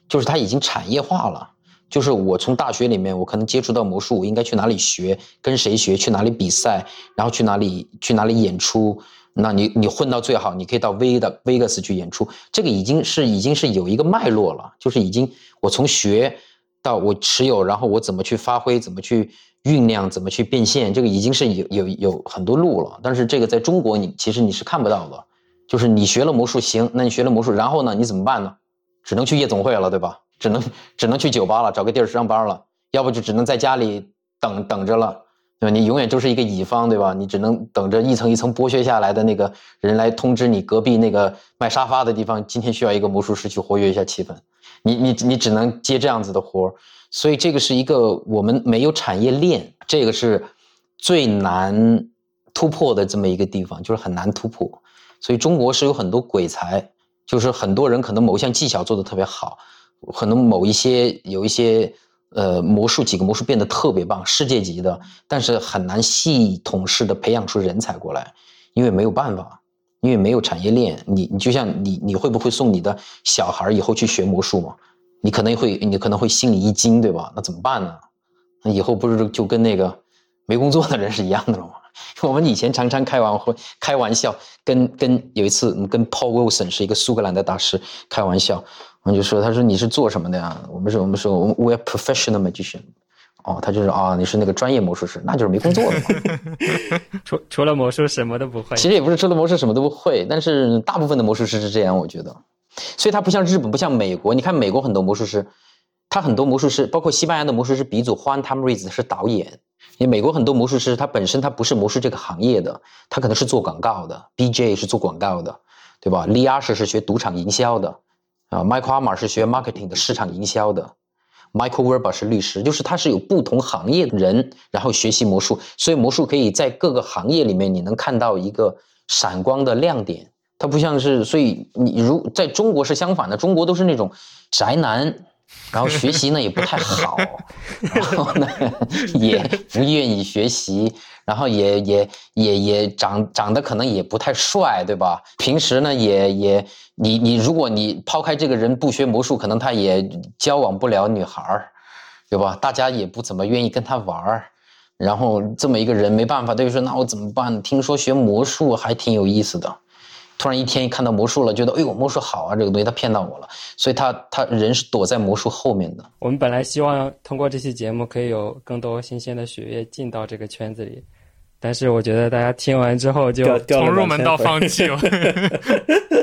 就是它已经产业化了。就是我从大学里面，我可能接触到魔术，我应该去哪里学，跟谁学，去哪里比赛，然后去哪里去哪里演出。那你你混到最好，你可以到 V 的 Vegas 去演出。这个已经是已经是有一个脉络了，就是已经我从学到我持有，然后我怎么去发挥，怎么去。酝酿怎么去变现，这个已经是有有有很多路了。但是这个在中国，你其实你是看不到的。就是你学了魔术行，那你学了魔术，然后呢，你怎么办呢？只能去夜总会了，对吧？只能只能去酒吧了，找个地儿上班了。要不就只能在家里等等着了，对吧？你永远就是一个乙方，对吧？你只能等着一层一层剥削下来的那个人来通知你隔壁那个卖沙发的地方，今天需要一个魔术师去活跃一下气氛。你你你只能接这样子的活儿。所以这个是一个我们没有产业链，这个是最难突破的这么一个地方，就是很难突破。所以中国是有很多鬼才，就是很多人可能某一项技巧做得特别好，可能某一些有一些呃魔术几个魔术变得特别棒，世界级的，但是很难系统式的培养出人才过来，因为没有办法，因为没有产业链。你你就像你你会不会送你的小孩以后去学魔术嘛？你可能会，你可能会心里一惊，对吧？那怎么办呢？那以后不是就跟那个没工作的人是一样的了吗？*laughs* 我们以前常常开玩会，开玩笑，跟跟有一次，跟 Paul Wilson 是一个苏格兰的大师开玩笑，我们就说，他说你是做什么的呀？我们说，我们说，我 We are professional magician，哦，他就是啊，你是那个专业魔术师，那就是没工作了嘛。*laughs* 除除了魔术什么都不会。其实也不是除了魔术什么都不会，但是大部分的魔术师是这样，我觉得。所以他不像日本，不像美国。你看美国很多魔术师，他很多魔术师，包括西班牙的魔术师鼻祖 Juan Tamariz 是导演。因为美国很多魔术师，他本身他不是魔术这个行业的，他可能是做广告的，BJ 是做广告的，对吧？Leasha 是学赌场营销的，啊 michael amer 是学 marketing 的市场营销的，Michael Werber 是律师，就是他是有不同行业的人，然后学习魔术，所以魔术可以在各个行业里面你能看到一个闪光的亮点。它不像是，所以你如在中国是相反的，中国都是那种宅男。然后学习呢也不太好，*laughs* 然后呢也不愿意学习，然后也也也也长长得可能也不太帅，对吧？平时呢也也你你如果你抛开这个人不学魔术，可能他也交往不了女孩儿，对吧？大家也不怎么愿意跟他玩儿。然后这么一个人没办法，他就说那我怎么办？听说学魔术还挺有意思的。突然一天一看到魔术了，觉得哎呦魔术好啊，这个东西他骗到我了，所以他他人是躲在魔术后面的。我们本来希望通过这期节目可以有更多新鲜的血液进到这个圈子里，但是我觉得大家听完之后就从入门到放弃 *laughs* 了。*laughs*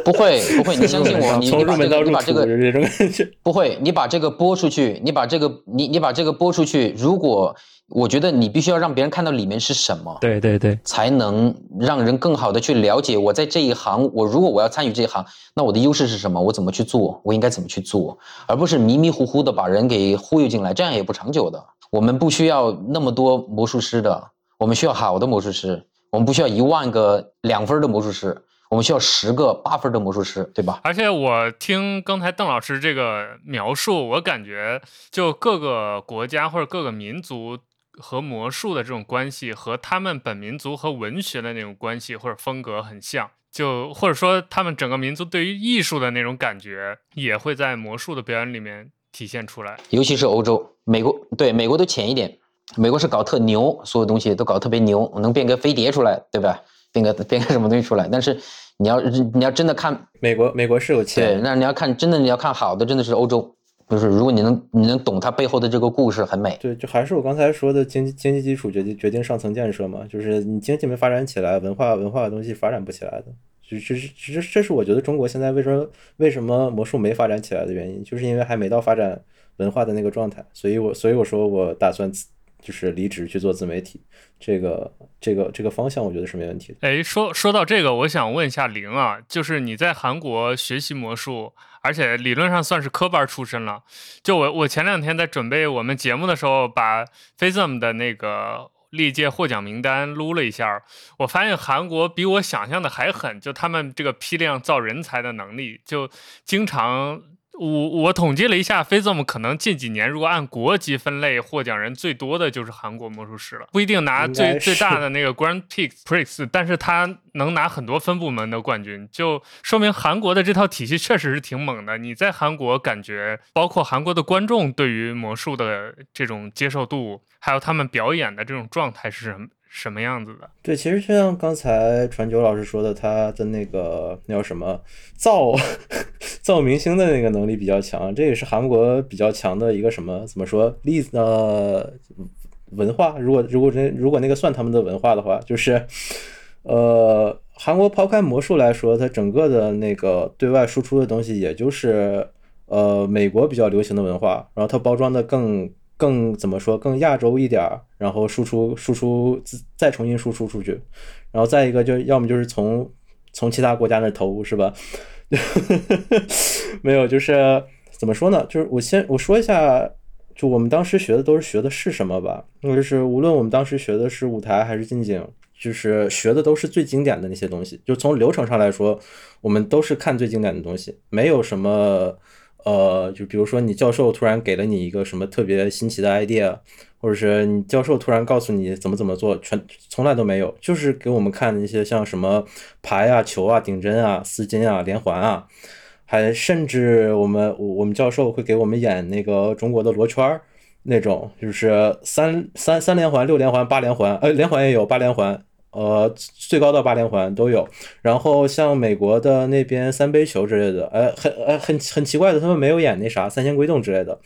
不会不会，你相信我，*laughs* 你从入门到你把这个这种感觉。不会，你把这个播出去，你把这个你你把这个播出去，如果。我觉得你必须要让别人看到里面是什么，对对对，才能让人更好的去了解我在这一行。我如果我要参与这一行，那我的优势是什么？我怎么去做？我应该怎么去做？而不是迷迷糊糊的把人给忽悠进来，这样也不长久的。我们不需要那么多魔术师的，我们需要好的魔术师。我们不需要一万个两分的魔术师。我们需要十个八分的魔术师，对吧？而且我听刚才邓老师这个描述，我感觉就各个国家或者各个民族。和魔术的这种关系，和他们本民族和文学的那种关系或者风格很像，就或者说他们整个民族对于艺术的那种感觉，也会在魔术的表演里面体现出来。尤其是欧洲、美国，对美国都浅一点。美国是搞特牛，所有东西都搞特别牛，能变个飞碟出来，对吧？变个变个什么东西出来？但是你要你要真的看美国，美国是有钱。对，那你要看真的你要看好的，真的是欧洲。就是如果你能你能懂它背后的这个故事，很美。对，就还是我刚才说的经济经济基础决定决定上层建设嘛。就是你经济没发展起来，文化文化的东西发展不起来的。就这是这这是我觉得中国现在为什么为什么魔术没发展起来的原因，就是因为还没到发展文化的那个状态。所以我所以我说我打算就是离职去做自媒体，这个这个这个方向我觉得是没问题的。哎，说说到这个，我想问一下玲啊，就是你在韩国学习魔术。而且理论上算是科班出身了。就我，我前两天在准备我们节目的时候，把 FISM 的那个历届获奖名单撸了一下，我发现韩国比我想象的还狠，就他们这个批量造人才的能力，就经常。我我统计了一下，FISM 可能近几年如果按国籍分类，获奖人最多的就是韩国魔术师了。不一定拿最最大的那个 Grand Prix，但是他能拿很多分部门的冠军，就说明韩国的这套体系确实是挺猛的。你在韩国感觉，包括韩国的观众对于魔术的这种接受度，还有他们表演的这种状态是什么？什么样子的？对，其实就像刚才传九老师说的，他的那个那叫什么造 *laughs* 造明星的那个能力比较强，这也是韩国比较强的一个什么怎么说例子呃文化。如果如果那如果那个算他们的文化的话，就是呃韩国抛开魔术来说，它整个的那个对外输出的东西，也就是呃美国比较流行的文化，然后它包装的更。更怎么说更亚洲一点儿，然后输出输出再重新输出出去，然后再一个就要么就是从从其他国家那投是吧？*laughs* 没有，就是怎么说呢？就是我先我说一下，就我们当时学的都是学的是什么吧？就是无论我们当时学的是舞台还是近景，就是学的都是最经典的那些东西。就从流程上来说，我们都是看最经典的东西，没有什么。呃，就比如说你教授突然给了你一个什么特别新奇的 idea，或者是你教授突然告诉你怎么怎么做，全从来都没有，就是给我们看一些像什么牌啊、球啊、顶针啊、丝巾啊、连环啊，还甚至我们我们教授会给我们演那个中国的罗圈儿那种，就是三三三连环、六连环、八连环，呃，连环也有八连环。呃，最高的八连环都有，然后像美国的那边三杯球之类的，呃，很呃很很奇怪的，他们没有演那啥三仙归洞之类的，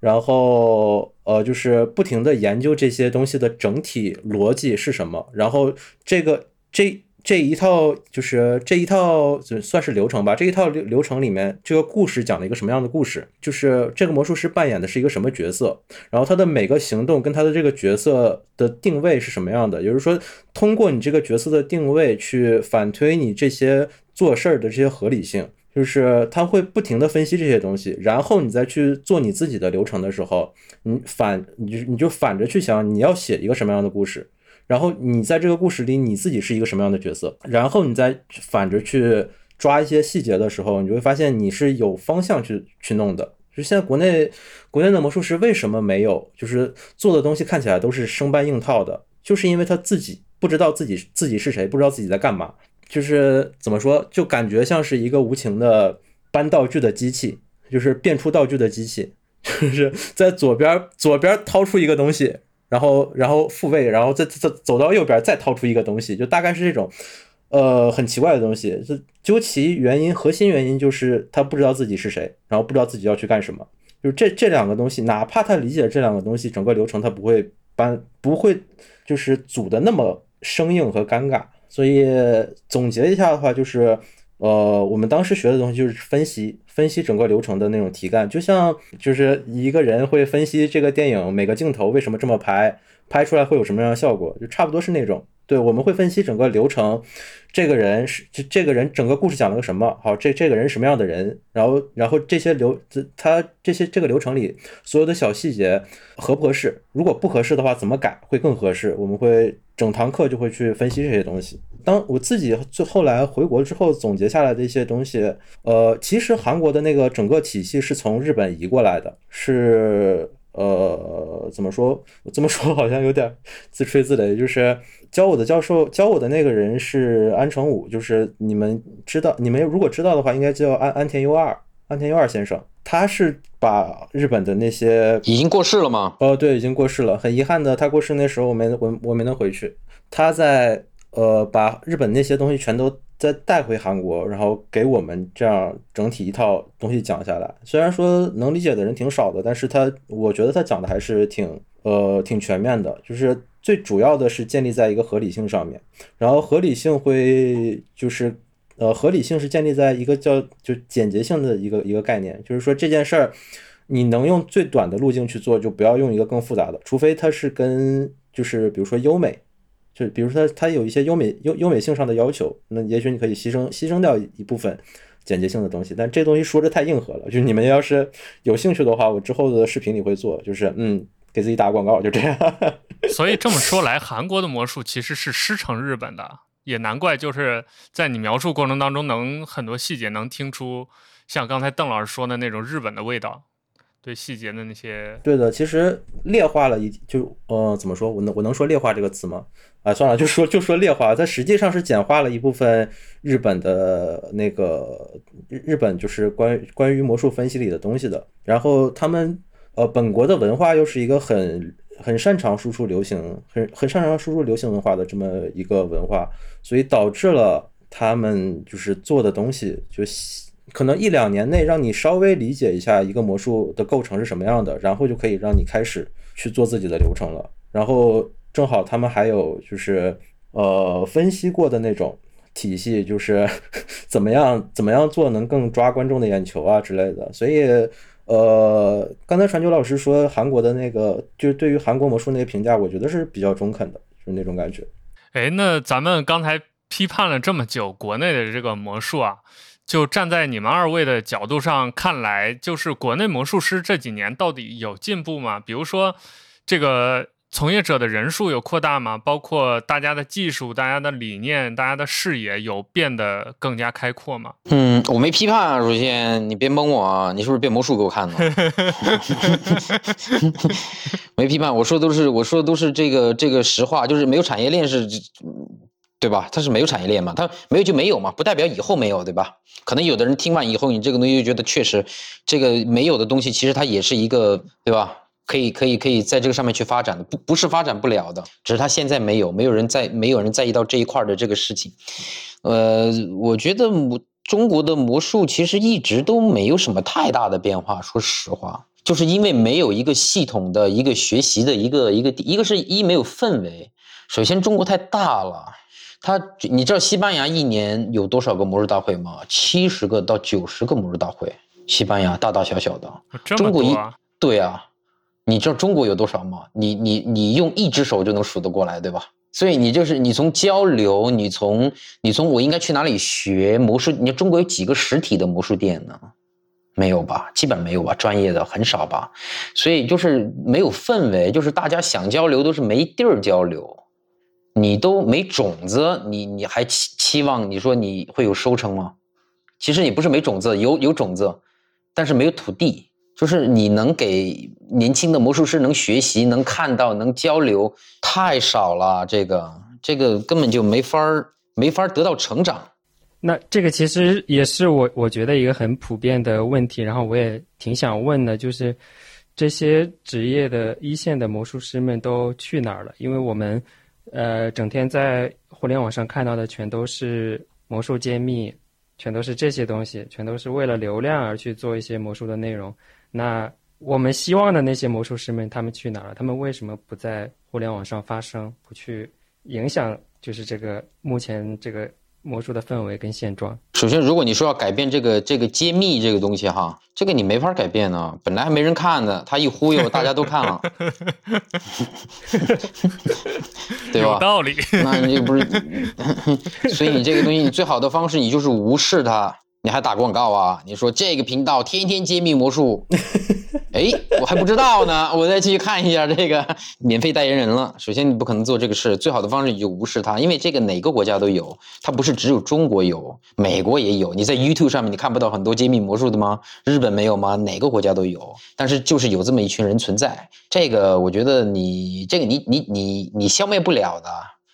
然后呃，就是不停的研究这些东西的整体逻辑是什么，然后这个这。这一套就是这一套算是流程吧。这一套流流程里面，这个故事讲了一个什么样的故事？就是这个魔术师扮演的是一个什么角色？然后他的每个行动跟他的这个角色的定位是什么样的？也就是说，通过你这个角色的定位去反推你这些做事儿的这些合理性，就是他会不停的分析这些东西，然后你再去做你自己的流程的时候，你反你就你就反着去想你要写一个什么样的故事。然后你在这个故事里，你自己是一个什么样的角色？然后你再反着去抓一些细节的时候，你就会发现你是有方向去去弄的。就现在国内国内的魔术师为什么没有，就是做的东西看起来都是生搬硬套的，就是因为他自己不知道自己自己是谁，不知道自己在干嘛。就是怎么说，就感觉像是一个无情的搬道具的机器，就是变出道具的机器，*laughs* 就是在左边左边掏出一个东西。然后，然后复位，然后再再走到右边，再掏出一个东西，就大概是这种，呃，很奇怪的东西。就究其原因，核心原因就是他不知道自己是谁，然后不知道自己要去干什么。就这这两个东西，哪怕他理解这两个东西，整个流程他不会搬，不会就是组的那么生硬和尴尬。所以总结一下的话，就是。呃，我们当时学的东西就是分析分析整个流程的那种题干，就像就是一个人会分析这个电影每个镜头为什么这么拍，拍出来会有什么样的效果，就差不多是那种。对，我们会分析整个流程，这个人是这这个人整个故事讲了个什么？好，这这个人什么样的人？然后然后这些流他这些这个流程里所有的小细节合不合适？如果不合适的话，怎么改会更合适？我们会整堂课就会去分析这些东西。当我自己最后来回国之后总结下来的一些东西，呃，其实韩国的那个整个体系是从日本移过来的，是。呃，怎么说？我这么 *laughs* 说好像有点自吹自擂。就是教我的教授，教我的那个人是安成武，就是你们知道，你们如果知道的话，应该叫安安田优二，安田优二先生。他是把日本的那些已经过世了吗？哦，对，已经过世了。很遗憾的，他过世那时候我没我我没能回去。他在呃，把日本那些东西全都。再带回韩国，然后给我们这样整体一套东西讲下来。虽然说能理解的人挺少的，但是他我觉得他讲的还是挺呃挺全面的。就是最主要的是建立在一个合理性上面，然后合理性会就是呃合理性是建立在一个叫就简洁性的一个一个概念，就是说这件事儿你能用最短的路径去做，就不要用一个更复杂的，除非它是跟就是比如说优美。就比如说它它有一些优美优优美性上的要求，那也许你可以牺牲牺牲掉一部分简洁性的东西，但这东西说着太硬核了。就是你们要是有兴趣的话，我之后的视频里会做，就是嗯，给自己打广告，就这样。*laughs* 所以这么说来，韩国的魔术其实是师承日本的，也难怪就是在你描述过程当中，能很多细节能听出像刚才邓老师说的那种日本的味道。对细节的那些，对的，其实劣化了一就呃怎么说，我能我能说劣化这个词吗？啊，算了，就说就说劣化，它实际上是简化了一部分日本的那个日日本就是关于关于魔术分析里的东西的。然后他们呃本国的文化又是一个很很擅长输出流行，很很擅长输出流行文化的这么一个文化，所以导致了他们就是做的东西就。可能一两年内让你稍微理解一下一个魔术的构成是什么样的，然后就可以让你开始去做自己的流程了。然后正好他们还有就是呃分析过的那种体系，就是 *laughs* 怎么样怎么样做能更抓观众的眼球啊之类的。所以呃，刚才传球老师说韩国的那个，就是对于韩国魔术那个评价，我觉得是比较中肯的，就是那种感觉。哎，那咱们刚才批判了这么久国内的这个魔术啊。就站在你们二位的角度上看来，就是国内魔术师这几年到底有进步吗？比如说，这个从业者的人数有扩大吗？包括大家的技术、大家的理念、大家的视野有变得更加开阔吗？嗯，我没批判啊，首先你别蒙我啊，你是不是变魔术给我看的？*laughs* *laughs* 没批判，我说都是我说的都是这个这个实话，就是没有产业链是。对吧？它是没有产业链嘛，它没有就没有嘛，不代表以后没有，对吧？可能有的人听完以后，你这个东西就觉得确实，这个没有的东西，其实它也是一个，对吧？可以可以可以在这个上面去发展的，不不是发展不了的，只是它现在没有，没有人在，没有人在意到这一块的这个事情。呃，我觉得魔中国的魔术其实一直都没有什么太大的变化，说实话。就是因为没有一个系统的一个学习的一个一个一个是一没有氛围。首先中国太大了，它你知道西班牙一年有多少个魔术大会吗？七十个到九十个魔术大会，西班牙大大小小的。中国一对啊，你知道中国有多少吗？你你你用一只手就能数得过来，对吧？所以你就是你从交流，你从你从我应该去哪里学魔术？你中国有几个实体的魔术店呢？没有吧，基本没有吧，专业的很少吧。所以就是没有氛围，就是大家想交流都是没地儿交流。你都没种子，你你还期期望你说你会有收成吗？其实你不是没种子，有有种子，但是没有土地。就是你能给年轻的魔术师能学习、能看到、能交流太少了，这个这个根本就没法儿没法儿得到成长。那这个其实也是我我觉得一个很普遍的问题，然后我也挺想问的，就是这些职业的一线的魔术师们都去哪儿了？因为我们呃整天在互联网上看到的全都是魔术揭秘，全都是这些东西，全都是为了流量而去做一些魔术的内容。那我们希望的那些魔术师们，他们去哪儿了？他们为什么不在互联网上发声，不去影响？就是这个目前这个。魔术的氛围跟现状。首先，如果你说要改变这个这个揭秘这个东西哈，这个你没法改变呢。本来还没人看呢，他一忽悠，*laughs* 大家都看了，*laughs* 对吧？有道理。那你不是，*laughs* 所以你这个东西你最好的方式，你就是无视它。你还打广告啊？你说这个频道天天揭秘魔术，*laughs* 哎，我还不知道呢，我再继续看一下这个 *laughs* 免费代言人了。首先，你不可能做这个事，最好的方式你就无视它，因为这个哪个国家都有，它不是只有中国有，美国也有。你在 YouTube 上面你看不到很多揭秘魔术的吗？日本没有吗？哪个国家都有，但是就是有这么一群人存在。这个我觉得你这个你你你你消灭不了的，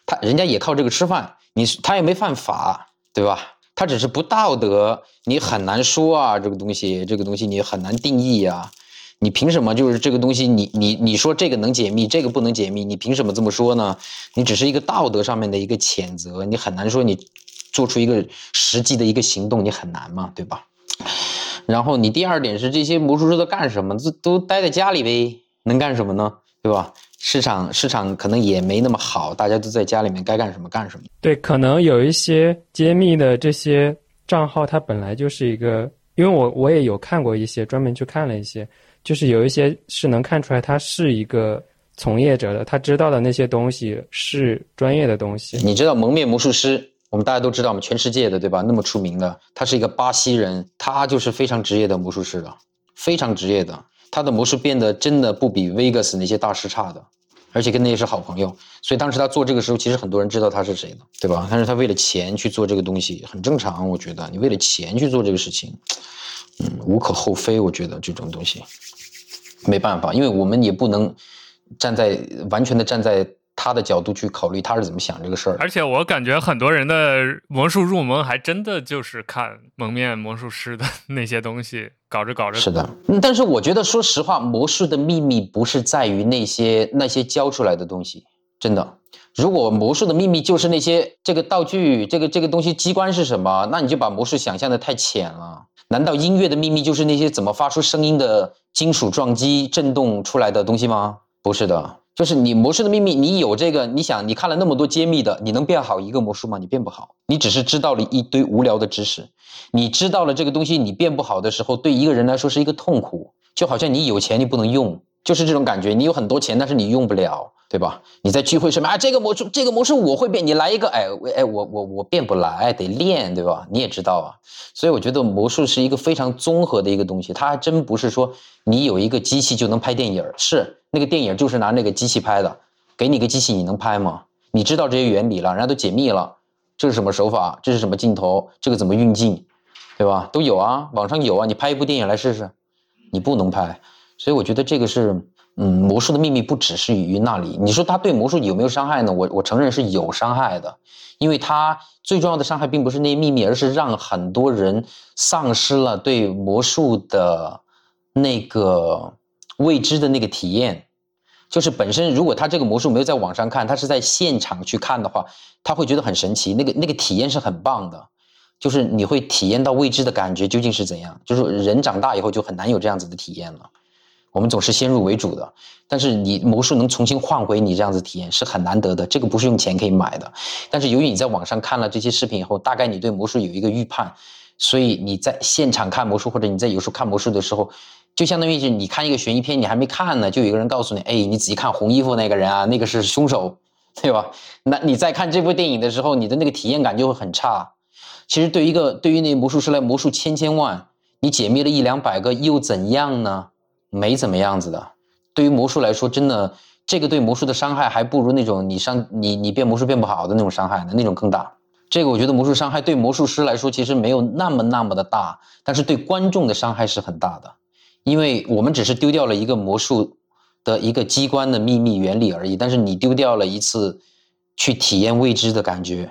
他人家也靠这个吃饭，你他也没犯法，对吧？它只是不道德，你很难说啊，这个东西，这个东西你很难定义啊。你凭什么就是这个东西？你你你说这个能解密，这个不能解密，你凭什么这么说呢？你只是一个道德上面的一个谴责，你很难说你做出一个实际的一个行动，你很难嘛，对吧？然后你第二点是这些魔术师都干什么？都都待在家里呗，能干什么呢？对吧？市场市场可能也没那么好，大家都在家里面该干什么干什么。对，可能有一些揭秘的这些账号，它本来就是一个，因为我我也有看过一些，专门去看了一些，就是有一些是能看出来他是一个从业者的，他知道的那些东西是专业的东西。你知道蒙面魔术师，我们大家都知道嘛，全世界的对吧？那么出名的，他是一个巴西人，他就是非常职业的魔术师了，非常职业的。他的模式变得真的不比 Vegas 那些大师差的，而且跟那些是好朋友，所以当时他做这个时候，其实很多人知道他是谁的，对吧？但是他为了钱去做这个东西，很正常，我觉得你为了钱去做这个事情，嗯，无可厚非，我觉得这种东西没办法，因为我们也不能站在完全的站在。他的角度去考虑他是怎么想这个事儿，而且我感觉很多人的魔术入门还真的就是看蒙面魔术师的 *laughs* 那些东西，搞着搞着是的。但是我觉得，说实话，魔术的秘密不是在于那些那些教出来的东西，真的。如果魔术的秘密就是那些这个道具，这个这个东西机关是什么，那你就把魔术想象的太浅了。难道音乐的秘密就是那些怎么发出声音的金属撞击震动出来的东西吗？不是的。就是你魔术的秘密，你有这个，你想你看了那么多揭秘的，你能变好一个魔术吗？你变不好，你只是知道了一堆无聊的知识。你知道了这个东西，你变不好的时候，对一个人来说是一个痛苦，就好像你有钱你不能用，就是这种感觉。你有很多钱，但是你用不了，对吧？你在聚会上面啊，这个魔术，这个魔术我会变，你来一个，哎，哎，我我我变不来，得练，对吧？你也知道啊，所以我觉得魔术是一个非常综合的一个东西，它还真不是说你有一个机器就能拍电影是。那个电影就是拿那个机器拍的，给你个机器你能拍吗？你知道这些原理了，人家都解密了，这是什么手法？这是什么镜头？这个怎么运镜？对吧？都有啊，网上有啊，你拍一部电影来试试，你不能拍。所以我觉得这个是，嗯，魔术的秘密不只是于那里。你说他对魔术有没有伤害呢？我我承认是有伤害的，因为他最重要的伤害并不是那些秘密，而是让很多人丧失了对魔术的那个。未知的那个体验，就是本身如果他这个魔术没有在网上看，他是在现场去看的话，他会觉得很神奇。那个那个体验是很棒的，就是你会体验到未知的感觉究竟是怎样。就是人长大以后就很难有这样子的体验了。我们总是先入为主的。但是你魔术能重新换回你这样子体验是很难得的，这个不是用钱可以买的。但是由于你在网上看了这些视频以后，大概你对魔术有一个预判，所以你在现场看魔术或者你在有时候看魔术的时候，就相当于是你看一个悬疑片，你还没看呢，就有一个人告诉你，哎，你仔细看红衣服那个人啊，那个是凶手，对吧？那你在看这部电影的时候，你的那个体验感就会很差。其实对于一个对于那魔术师来，魔术千千万，你解密了一两百个又怎样呢？没怎么样子的。对于魔术来说，真的这个对魔术的伤害还不如那种你伤你你变魔术变不好的那种伤害呢，那种更大。这个我觉得魔术伤害对魔术师来说其实没有那么那么的大，但是对观众的伤害是很大的，因为我们只是丢掉了一个魔术的一个机关的秘密原理而已，但是你丢掉了一次去体验未知的感觉。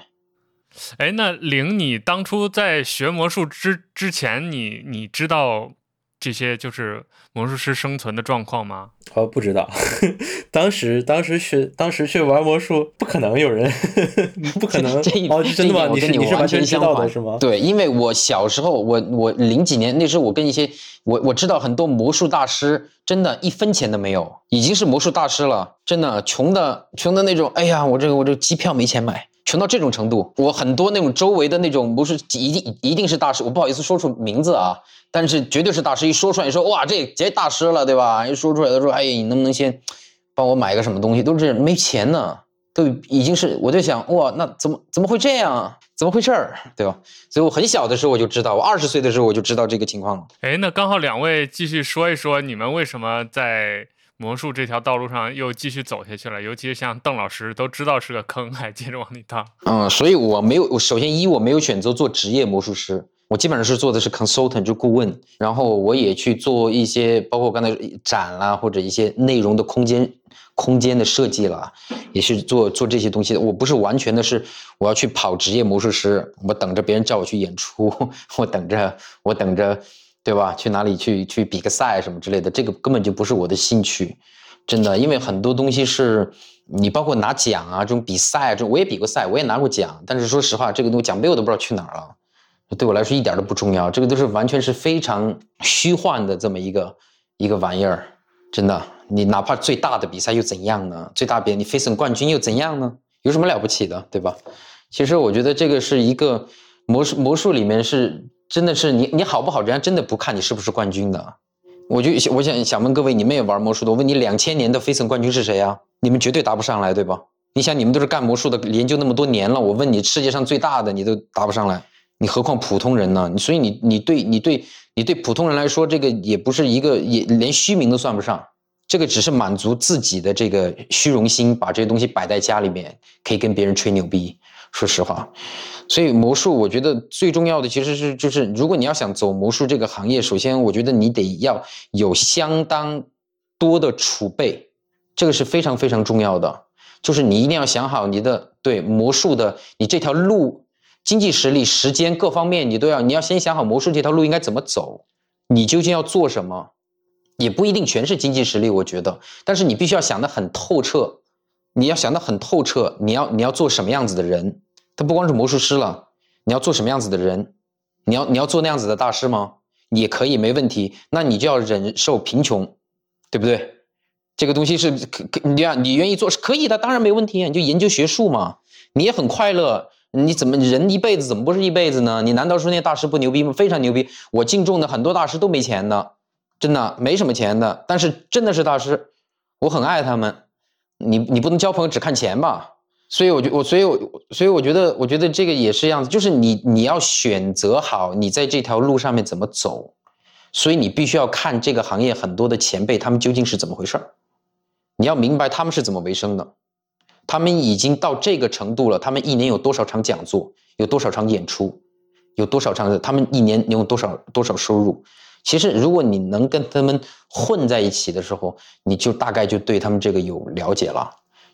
哎，那玲，你当初在学魔术之之前，你你知道？这些就是魔术师生存的状况吗？哦，不知道。*laughs* 当时，当时去，当时去玩魔术，不可能有人，*laughs* 不可能。这哦，真的吗？你是你是完全知道的是吗？对，因为我小时候，我我零几年那时候，我跟一些我我知道很多魔术大师，真的一分钱都没有，已经是魔术大师了，真的穷的穷的那种。哎呀，我这个我这个机票没钱买。穷到这种程度，我很多那种周围的那种不是一定一定是大师，我不好意思说出名字啊，但是绝对是大师。一说出来，你说哇，这这大师了，对吧？一说出来，他说，哎，你能不能先帮我买个什么东西？都是没钱呢，都已经是我在想，哇，那怎么怎么会这样？怎么回事儿，对吧？所以我很小的时候我就知道，我二十岁的时候我就知道这个情况了。哎，那刚好两位继续说一说，你们为什么在？魔术这条道路上又继续走下去了，尤其是像邓老师都知道是个坑，还接着往里趟。嗯，所以我没有，我首先一我没有选择做职业魔术师，我基本上是做的是 consultant，就顾问。然后我也去做一些，包括刚才展啦，或者一些内容的空间空间的设计啦，也是做做这些东西的。我不是完全的是我要去跑职业魔术师，我等着别人叫我去演出，我等着我等着。对吧？去哪里去去比个赛什么之类的，这个根本就不是我的兴趣，真的。因为很多东西是你包括拿奖啊，这种比赛，这我也比过赛，我也拿过奖。但是说实话，这个东西奖杯我都不知道去哪儿了，对我来说一点都不重要。这个都是完全是非常虚幻的这么一个一个玩意儿，真的。你哪怕最大的比赛又怎样呢？最大比你 face 冠军又怎样呢？有什么了不起的，对吧？其实我觉得这个是一个魔术，魔术里面是。真的是你你好不好？人家真的不看你是不是冠军的。我就我想想问各位，你们也玩魔术的，我问你，两千年的飞层冠军是谁啊？你们绝对答不上来，对吧？你想，你们都是干魔术的，研究那么多年了，我问你，世界上最大的你都答不上来，你何况普通人呢？所以你你对你对你对普通人来说，这个也不是一个，也连虚名都算不上，这个只是满足自己的这个虚荣心，把这些东西摆在家里面，可以跟别人吹牛逼。说实话。所以魔术，我觉得最重要的其实是，就是如果你要想走魔术这个行业，首先我觉得你得要有相当多的储备，这个是非常非常重要的。就是你一定要想好你的对魔术的你这条路，经济实力、时间各方面你都要，你要先想好魔术这条路应该怎么走，你究竟要做什么，也不一定全是经济实力，我觉得，但是你必须要想得很透彻，你要想得很透彻，你要你要做什么样子的人。他不光是魔术师了，你要做什么样子的人？你要你要做那样子的大师吗？也可以，没问题。那你就要忍受贫穷，对不对？这个东西是可可，你啊，你愿意做是可以的，当然没问题。你就研究学术嘛，你也很快乐。你怎么人一辈子怎么不是一辈子呢？你难道说那大师不牛逼吗？非常牛逼。我敬重的很多大师都没钱的，真的没什么钱的，但是真的是大师，我很爱他们。你你不能交朋友只看钱吧？所以，我就我，所以我，所以我觉得，我觉得这个也是样子，就是你，你要选择好你在这条路上面怎么走，所以你必须要看这个行业很多的前辈他们究竟是怎么回事儿，你要明白他们是怎么为生的，他们已经到这个程度了，他们一年有多少场讲座，有多少场演出，有多少场，他们一年有多少多少收入。其实，如果你能跟他们混在一起的时候，你就大概就对他们这个有了解了。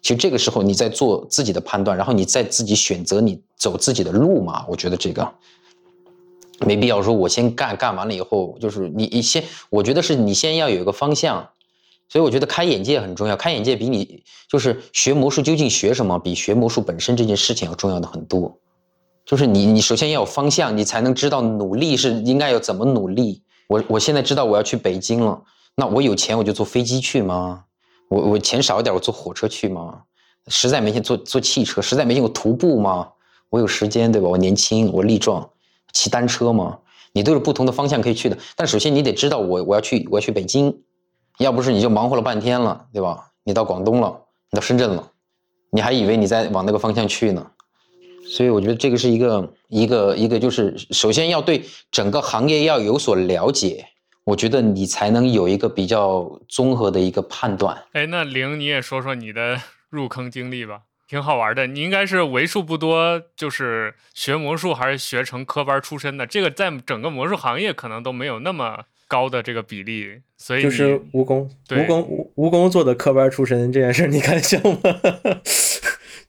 其实这个时候你在做自己的判断，然后你再自己选择你走自己的路嘛。我觉得这个没必要说，我先干干完了以后，就是你你先，我觉得是你先要有一个方向。所以我觉得开眼界很重要，开眼界比你就是学魔术究竟学什么，比学魔术本身这件事情要重要的很多。就是你你首先要有方向，你才能知道努力是应该要怎么努力。我我现在知道我要去北京了。那我有钱我就坐飞机去吗？我我钱少一点我坐火车去吗？实在没钱坐坐汽车，实在没钱我徒步吗？我有时间对吧？我年轻我力壮，骑单车吗？你都有不同的方向可以去的。但首先你得知道我我要去我要去北京，要不是你就忙活了半天了对吧？你到广东了，你到深圳了，你还以为你在往那个方向去呢。所以我觉得这个是一个一个一个，就是首先要对整个行业要有所了解，我觉得你才能有一个比较综合的一个判断。哎，那玲你也说说你的 *laughs* 入坑经历吧，挺好玩的。你应该是为数不多就是学魔术还是学成科班出身的，这个在整个魔术行业可能都没有那么高的这个比例。所以就是蜈蚣，蜈蚣蜈蜈蚣做的科班出身这件事，你敢想吗？*laughs*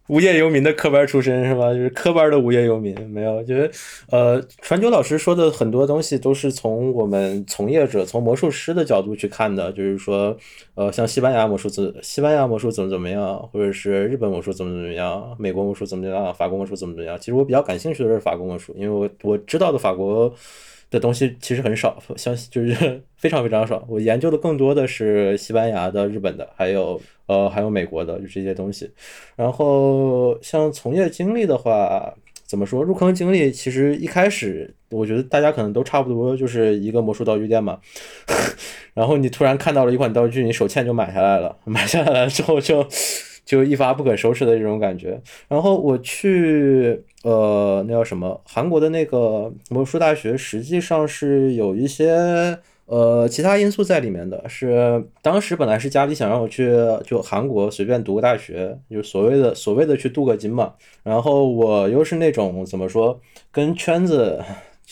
无业游民的科班出身是吧？就是科班的无业游民，没有，就是呃，传九老师说的很多东西都是从我们从业者、从魔术师的角度去看的，就是说，呃，像西班牙魔术怎西班牙魔术怎么怎么样，或者是日本魔术怎么怎么样，美国魔术怎么怎么样，法国魔术怎么怎么样。其实我比较感兴趣的是法国魔术，因为我我知道的法国。的东西其实很少，像 *laughs* 就是非常非常少。我研究的更多的是西班牙的、日本的，还有呃还有美国的，就这些东西。然后像从业经历的话，怎么说？入坑经历其实一开始，我觉得大家可能都差不多，就是一个魔术道具店嘛。*laughs* 然后你突然看到了一款道具，你手欠就买下来了，买下来了之后就。就一发不可收拾的这种感觉。然后我去，呃，那叫什么？韩国的那个魔术大学，实际上是有一些呃其他因素在里面的。是当时本来是家里想让我去就韩国随便读个大学，就所谓的所谓的去镀个金嘛。然后我又是那种怎么说，跟圈子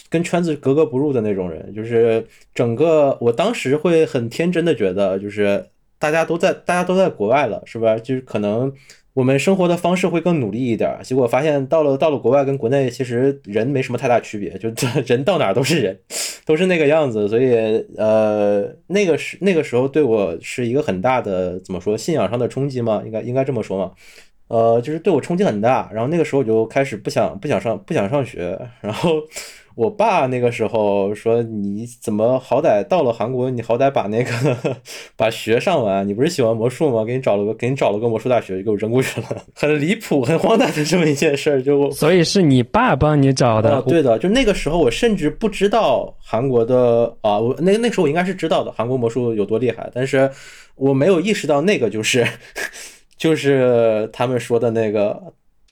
跟圈子格格不入的那种人，就是整个我当时会很天真的觉得，就是。大家都在，大家都在国外了，是吧？就是可能我们生活的方式会更努力一点。结果发现到了到了国外，跟国内其实人没什么太大区别，就 *laughs* 人到哪都是人，都是那个样子。所以呃，那个时那个时候对我是一个很大的怎么说信仰上的冲击嘛？应该应该这么说嘛？呃，就是对我冲击很大。然后那个时候我就开始不想不想上不想上学，然后。我爸那个时候说：“你怎么好歹到了韩国，你好歹把那个把学上完。你不是喜欢魔术吗？给你找了个给你找了个魔术大学，就给我扔过去了。*laughs* 很离谱，很荒诞的这么一件事儿。就所以是你爸帮你找的？对的，就那个时候我甚至不知道韩国的啊，我那那时候我应该是知道的韩国魔术有多厉害，但是我没有意识到那个就是 *laughs* 就是他们说的那个。”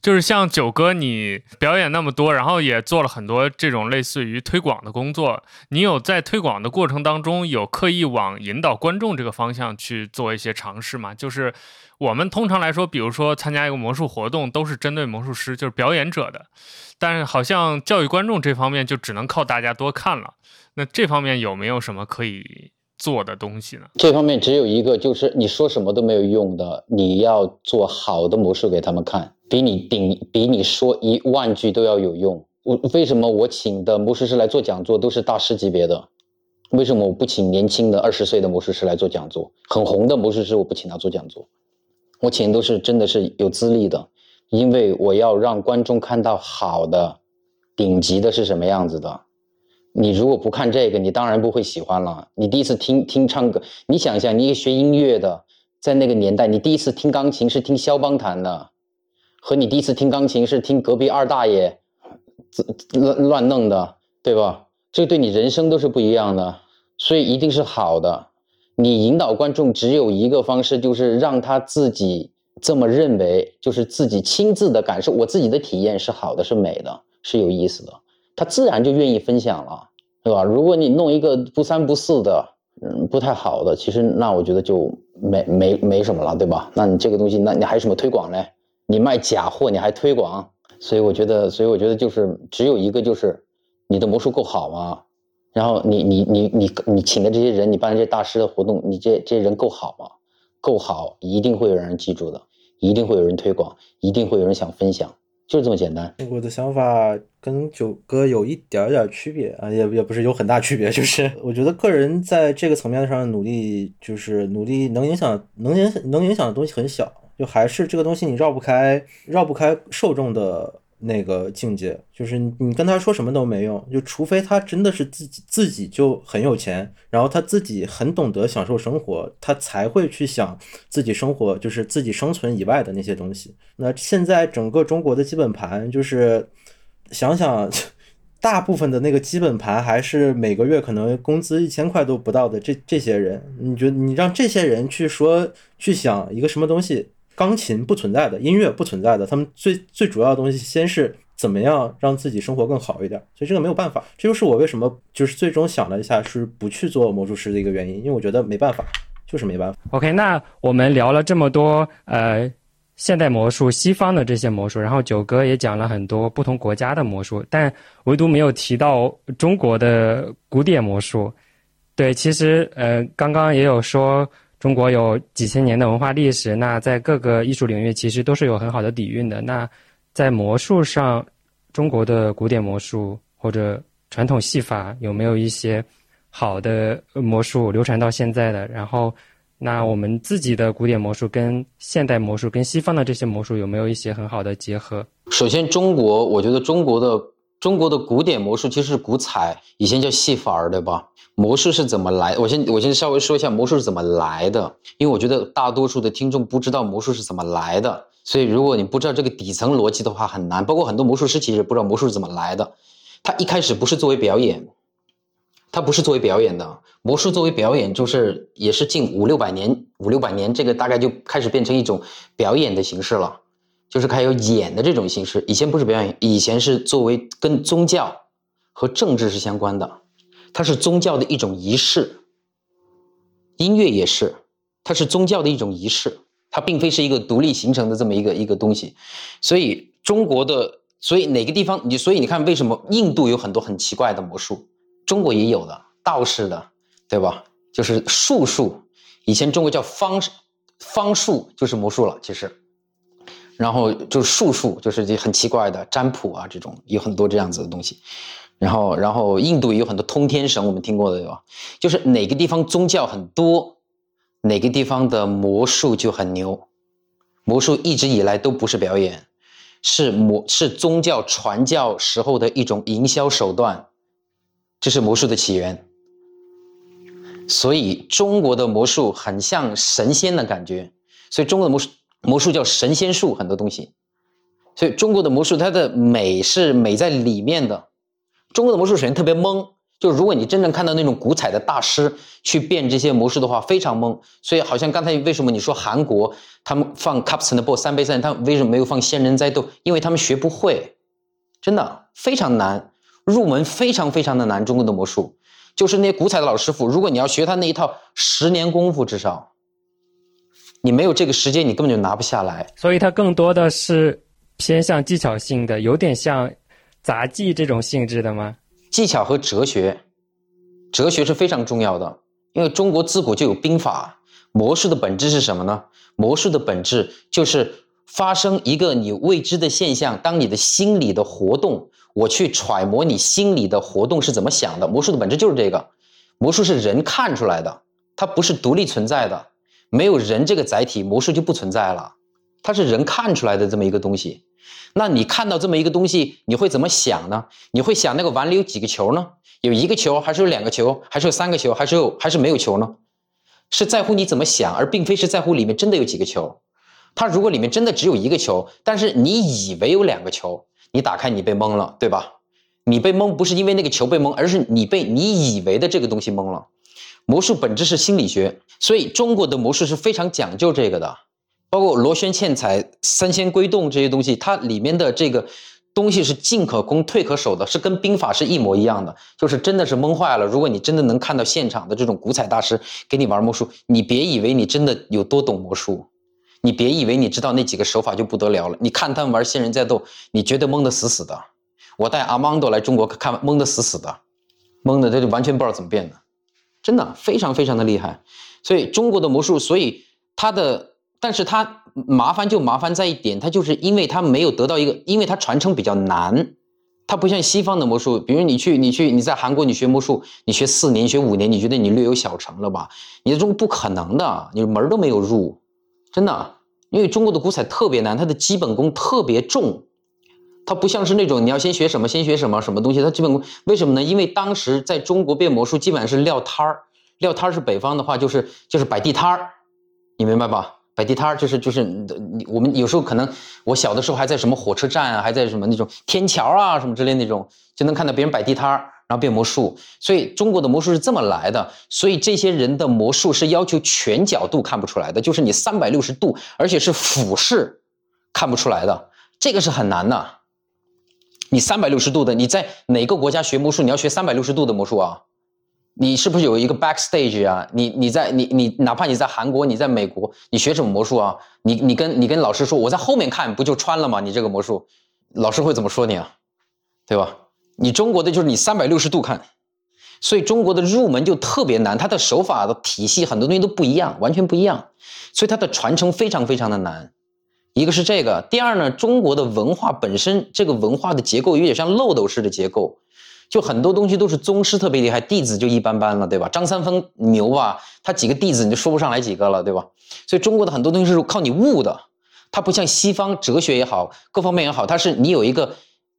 就是像九哥，你表演那么多，然后也做了很多这种类似于推广的工作。你有在推广的过程当中，有刻意往引导观众这个方向去做一些尝试吗？就是我们通常来说，比如说参加一个魔术活动，都是针对魔术师，就是表演者的。但是好像教育观众这方面，就只能靠大家多看了。那这方面有没有什么可以做的东西呢？这方面只有一个，就是你说什么都没有用的，你要做好的魔术给他们看。比你顶，比你说一万句都要有用。我为什么我请的魔术师来做讲座都是大师级别的？为什么我不请年轻的二十岁的魔术师来做讲座？很红的魔术师我不请他做讲座，我请都是真的是有资历的，因为我要让观众看到好的、顶级的是什么样子的。你如果不看这个，你当然不会喜欢了。你第一次听听唱歌，你想一下，你学音乐的，在那个年代，你第一次听钢琴是听肖邦弹的。和你第一次听钢琴是听隔壁二大爷乱乱弄的，对吧？这对你人生都是不一样的，所以一定是好的。你引导观众只有一个方式，就是让他自己这么认为，就是自己亲自的感受，我自己的体验是好的，是美的，是有意思的，他自然就愿意分享了，对吧？如果你弄一个不三不四的，嗯，不太好的，其实那我觉得就没没没什么了，对吧？那你这个东西，那你还有什么推广嘞？你卖假货，你还推广，所以我觉得，所以我觉得就是只有一个，就是你的魔术够好吗？然后你你你你你请的这些人，你办这些大师的活动，你这这些人够好吗？够好，一定会有人记住的，一定会有人推广，一定会有人想分享，就这么简单。我的想法跟九哥有一点点区别啊，也也不是有很大区别，就是 *laughs* 我觉得个人在这个层面上努力，就是努力能影响能影响能影响的东西很小。就还是这个东西，你绕不开，绕不开受众的那个境界，就是你跟他说什么都没用，就除非他真的是自己自己就很有钱，然后他自己很懂得享受生活，他才会去想自己生活就是自己生存以外的那些东西。那现在整个中国的基本盘就是想想。*laughs* 大部分的那个基本盘还是每个月可能工资一千块都不到的这这些人，你觉得你让这些人去说去想一个什么东西？钢琴不存在的，音乐不存在的，他们最最主要的东西先是怎么样让自己生活更好一点。所以这个没有办法，这就是我为什么就是最终想了一下是不去做魔术师的一个原因，因为我觉得没办法，就是没办法。OK，那我们聊了这么多，呃。现代魔术，西方的这些魔术，然后九哥也讲了很多不同国家的魔术，但唯独没有提到中国的古典魔术。对，其实呃，刚刚也有说中国有几千年的文化历史，那在各个艺术领域其实都是有很好的底蕴的。那在魔术上，中国的古典魔术或者传统戏法有没有一些好的魔术流传到现在的？然后。那我们自己的古典魔术跟现代魔术跟西方的这些魔术有没有一些很好的结合？首先，中国我觉得中国的中国的古典魔术其实是古彩，以前叫戏法儿，对吧？魔术是怎么来？我先我先稍微说一下魔术是怎么来的，因为我觉得大多数的听众不知道魔术是怎么来的，所以如果你不知道这个底层逻辑的话，很难。包括很多魔术师其实不知道魔术是怎么来的，他一开始不是作为表演。它不是作为表演的，魔术作为表演，就是也是近五六百年，五六百年，这个大概就开始变成一种表演的形式了，就是开有演的这种形式。以前不是表演，以前是作为跟宗教和政治是相关的，它是宗教的一种仪式。音乐也是，它是宗教的一种仪式，它并非是一个独立形成的这么一个一个东西。所以中国的，所以哪个地方你，所以你看为什么印度有很多很奇怪的魔术？中国也有的道士的，对吧？就是术数，以前中国叫方方术，就是魔术了。其实，然后就术数，就是这很奇怪的占卜啊，这种有很多这样子的东西。然后，然后印度也有很多通天神，我们听过的对吧？就是哪个地方宗教很多，哪个地方的魔术就很牛。魔术一直以来都不是表演，是魔是宗教传教时候的一种营销手段。这是魔术的起源，所以中国的魔术很像神仙的感觉，所以中国的魔术魔术叫神仙术，很多东西，所以中国的魔术它的美是美在里面的。中国的魔术首先特别懵，就如果你真正看到那种古彩的大师去变这些魔术的话，非常懵。所以好像刚才为什么你说韩国他们放 cups and ball 三杯三，他为什么没有放仙人栽豆？因为他们学不会，真的非常难。入门非常非常的难，中国的魔术就是那些古彩的老师傅。如果你要学他那一套，十年功夫至少，你没有这个时间，你根本就拿不下来。所以它更多的是偏向技巧性的，有点像杂技这种性质的吗？技巧和哲学，哲学是非常重要的，因为中国自古就有兵法。魔术的本质是什么呢？魔术的本质就是发生一个你未知的现象，当你的心理的活动。我去揣摩你心理的活动是怎么想的。魔术的本质就是这个，魔术是人看出来的，它不是独立存在的。没有人这个载体，魔术就不存在了。它是人看出来的这么一个东西。那你看到这么一个东西，你会怎么想呢？你会想那个碗里有几个球呢？有一个球，还是有两个球，还是有三个球，还是有还是没有球呢？是在乎你怎么想，而并非是在乎里面真的有几个球。它如果里面真的只有一个球，但是你以为有两个球。你打开，你被蒙了，对吧？你被蒙不是因为那个球被蒙，而是你被你以为的这个东西蒙了。魔术本质是心理学，所以中国的魔术是非常讲究这个的。包括螺旋嵌彩、三仙归洞这些东西，它里面的这个东西是进可攻、退可守的，是跟兵法是一模一样的。就是真的是蒙坏了。如果你真的能看到现场的这种古彩大师给你玩魔术，你别以为你真的有多懂魔术。你别以为你知道那几个手法就不得了了。你看他们玩仙人再斗，你绝对蒙得死死的。我带阿芒多来中国看，蒙得死死的，蒙的他就完全不知道怎么变的，真的非常非常的厉害。所以中国的魔术，所以它的，但是它麻烦就麻烦在一点，它就是因为它没有得到一个，因为它传承比较难，它不像西方的魔术，比如你去你去你在韩国你学魔术，你学四年学五年，你觉得你略有小成了吧？你这种不可能的，你门都没有入。真的，因为中国的古彩特别难，它的基本功特别重，它不像是那种你要先学什么先学什么什么东西，它基本为什么呢？因为当时在中国变魔术基本上是撂摊儿，撂摊儿是北方的话就是就是摆地摊儿，你明白吧？摆地摊儿就是就是我们有时候可能我小的时候还在什么火车站啊，还在什么那种天桥啊什么之类那种，就能看到别人摆地摊儿，然后变魔术。所以中国的魔术是这么来的。所以这些人的魔术是要求全角度看不出来的，就是你三百六十度，而且是俯视看不出来的，这个是很难的。你三百六十度的，你在哪个国家学魔术？你要学三百六十度的魔术啊？你是不是有一个 backstage 啊？你你在你你哪怕你在韩国，你在美国，你学什么魔术啊？你你跟你跟老师说，我在后面看不就穿了吗？你这个魔术，老师会怎么说你啊？对吧？你中国的就是你三百六十度看，所以中国的入门就特别难，它的手法的体系很多东西都不一样，完全不一样，所以它的传承非常非常的难。一个是这个，第二呢，中国的文化本身这个文化的结构有点像漏斗式的结构。就很多东西都是宗师特别厉害，弟子就一般般了，对吧？张三丰牛吧，他几个弟子你就说不上来几个了，对吧？所以中国的很多东西是靠你悟的，它不像西方哲学也好，各方面也好，它是你有一个，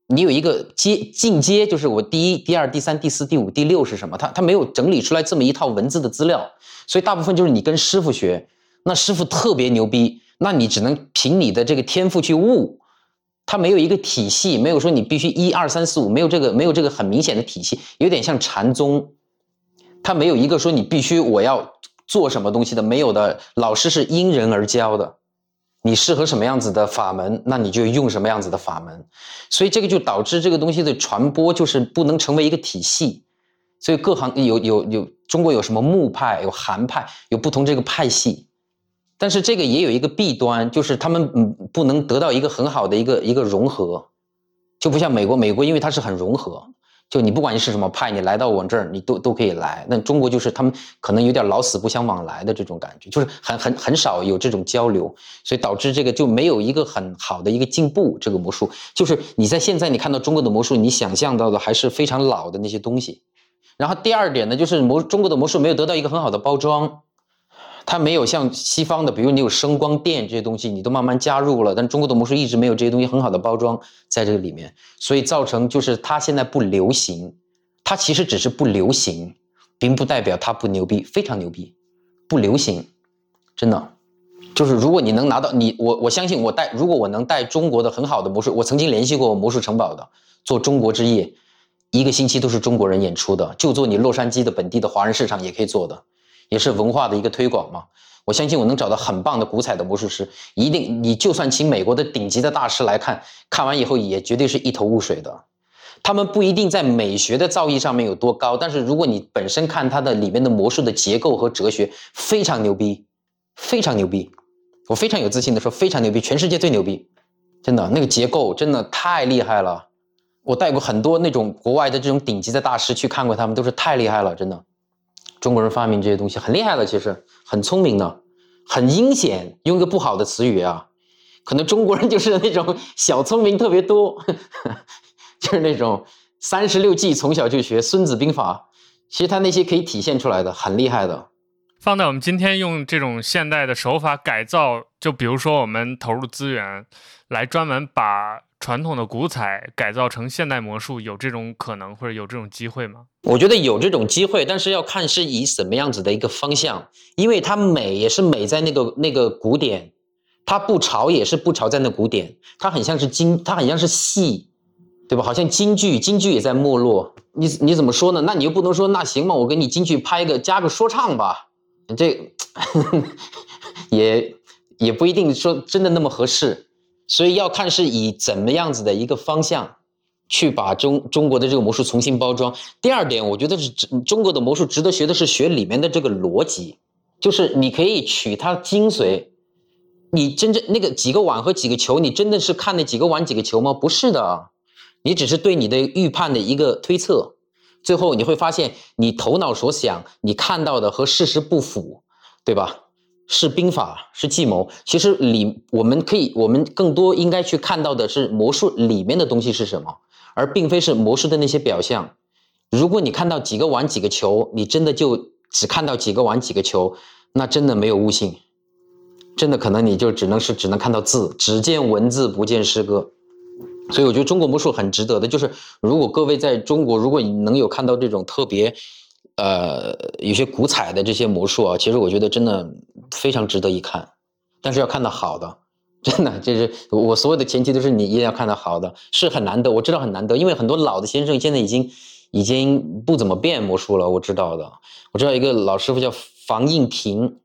你有一个阶进阶，就是我第一、第二、第三、第四、第五、第六是什么？它它没有整理出来这么一套文字的资料，所以大部分就是你跟师傅学，那师傅特别牛逼，那你只能凭你的这个天赋去悟。它没有一个体系，没有说你必须一二三四五，没有这个没有这个很明显的体系，有点像禅宗，它没有一个说你必须我要做什么东西的，没有的。老师是因人而教的，你适合什么样子的法门，那你就用什么样子的法门。所以这个就导致这个东西的传播就是不能成为一个体系。所以各行有有有中国有什么木派，有韩派，有不同这个派系。但是这个也有一个弊端，就是他们嗯不能得到一个很好的一个一个融合，就不像美国，美国因为它是很融合，就你不管你是什么派，你来到我这儿，你都都可以来。那中国就是他们可能有点老死不相往来的这种感觉，就是很很很少有这种交流，所以导致这个就没有一个很好的一个进步。这个魔术就是你在现在你看到中国的魔术，你想象到的还是非常老的那些东西。然后第二点呢，就是魔中国的魔术没有得到一个很好的包装。它没有像西方的，比如你有声光电这些东西，你都慢慢加入了，但中国的魔术一直没有这些东西很好的包装在这个里面，所以造成就是它现在不流行，它其实只是不流行，并不代表它不牛逼，非常牛逼，不流行，真的，就是如果你能拿到你我我相信我带，如果我能带中国的很好的魔术，我曾经联系过魔术城堡的做中国之夜，一个星期都是中国人演出的，就做你洛杉矶的本地的华人市场也可以做的。也是文化的一个推广嘛，我相信我能找到很棒的古彩的魔术师，一定你就算请美国的顶级的大师来看，看完以后也绝对是一头雾水的。他们不一定在美学的造诣上面有多高，但是如果你本身看它的里面的魔术的结构和哲学，非常牛逼，非常牛逼。我非常有自信的说，非常牛逼，全世界最牛逼，真的那个结构真的太厉害了。我带过很多那种国外的这种顶级的大师去看过，他们都是太厉害了，真的。中国人发明这些东西很厉害的，其实很聪明的，很阴险。用一个不好的词语啊，可能中国人就是那种小聪明特别多，*laughs* 就是那种三十六计从小就学《孙子兵法》，其实他那些可以体现出来的，很厉害的。放在我们今天用这种现代的手法改造，就比如说我们投入资源来专门把。传统的古彩改造成现代魔术，有这种可能或者有这种机会吗？我觉得有这种机会，但是要看是以什么样子的一个方向，因为它美也是美在那个那个古典，它不潮也是不潮在那古典，它很像是京，它很像是戏，对吧？好像京剧，京剧也在没落。你你怎么说呢？那你又不能说那行嘛，我给你京剧拍个加个说唱吧，这 *laughs* 也也不一定说真的那么合适。所以要看是以怎么样子的一个方向，去把中中国的这个魔术重新包装。第二点，我觉得是中国的魔术值得学的是学里面的这个逻辑，就是你可以取它精髓。你真正那个几个碗和几个球，你真的是看那几个碗几个球吗？不是的，你只是对你的预判的一个推测。最后你会发现，你头脑所想，你看到的和事实不符，对吧？是兵法，是计谋。其实里我们可以，我们更多应该去看到的是魔术里面的东西是什么，而并非是魔术的那些表象。如果你看到几个碗几个球，你真的就只看到几个碗几个球，那真的没有悟性，真的可能你就只能是只能看到字，只见文字不见诗歌。所以我觉得中国魔术很值得的，就是如果各位在中国，如果你能有看到这种特别，呃，有些古彩的这些魔术啊，其实我觉得真的非常值得一看，但是要看到好的，真的，就是我所有的前提都是你一定要看到好的，是很难得，我知道很难得，因为很多老的先生现在已经已经不怎么变魔术了，我知道的，我知道一个老师傅叫房应平，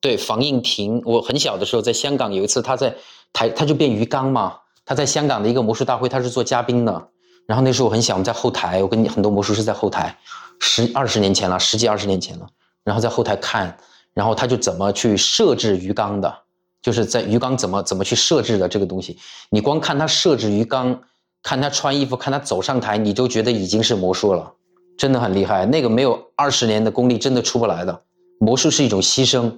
对，房应平，我很小的时候在香港有一次他在台，他就变鱼缸嘛。他在香港的一个魔术大会，他是做嘉宾的。然后那时候我很小，我们在后台，我跟很多魔术师在后台，十二十年前了，十几二十年前了。然后在后台看，然后他就怎么去设置鱼缸的，就是在鱼缸怎么怎么去设置的这个东西。你光看他设置鱼缸，看他穿衣服，看他走上台，你就觉得已经是魔术了，真的很厉害。那个没有二十年的功力，真的出不来的。魔术是一种牺牲，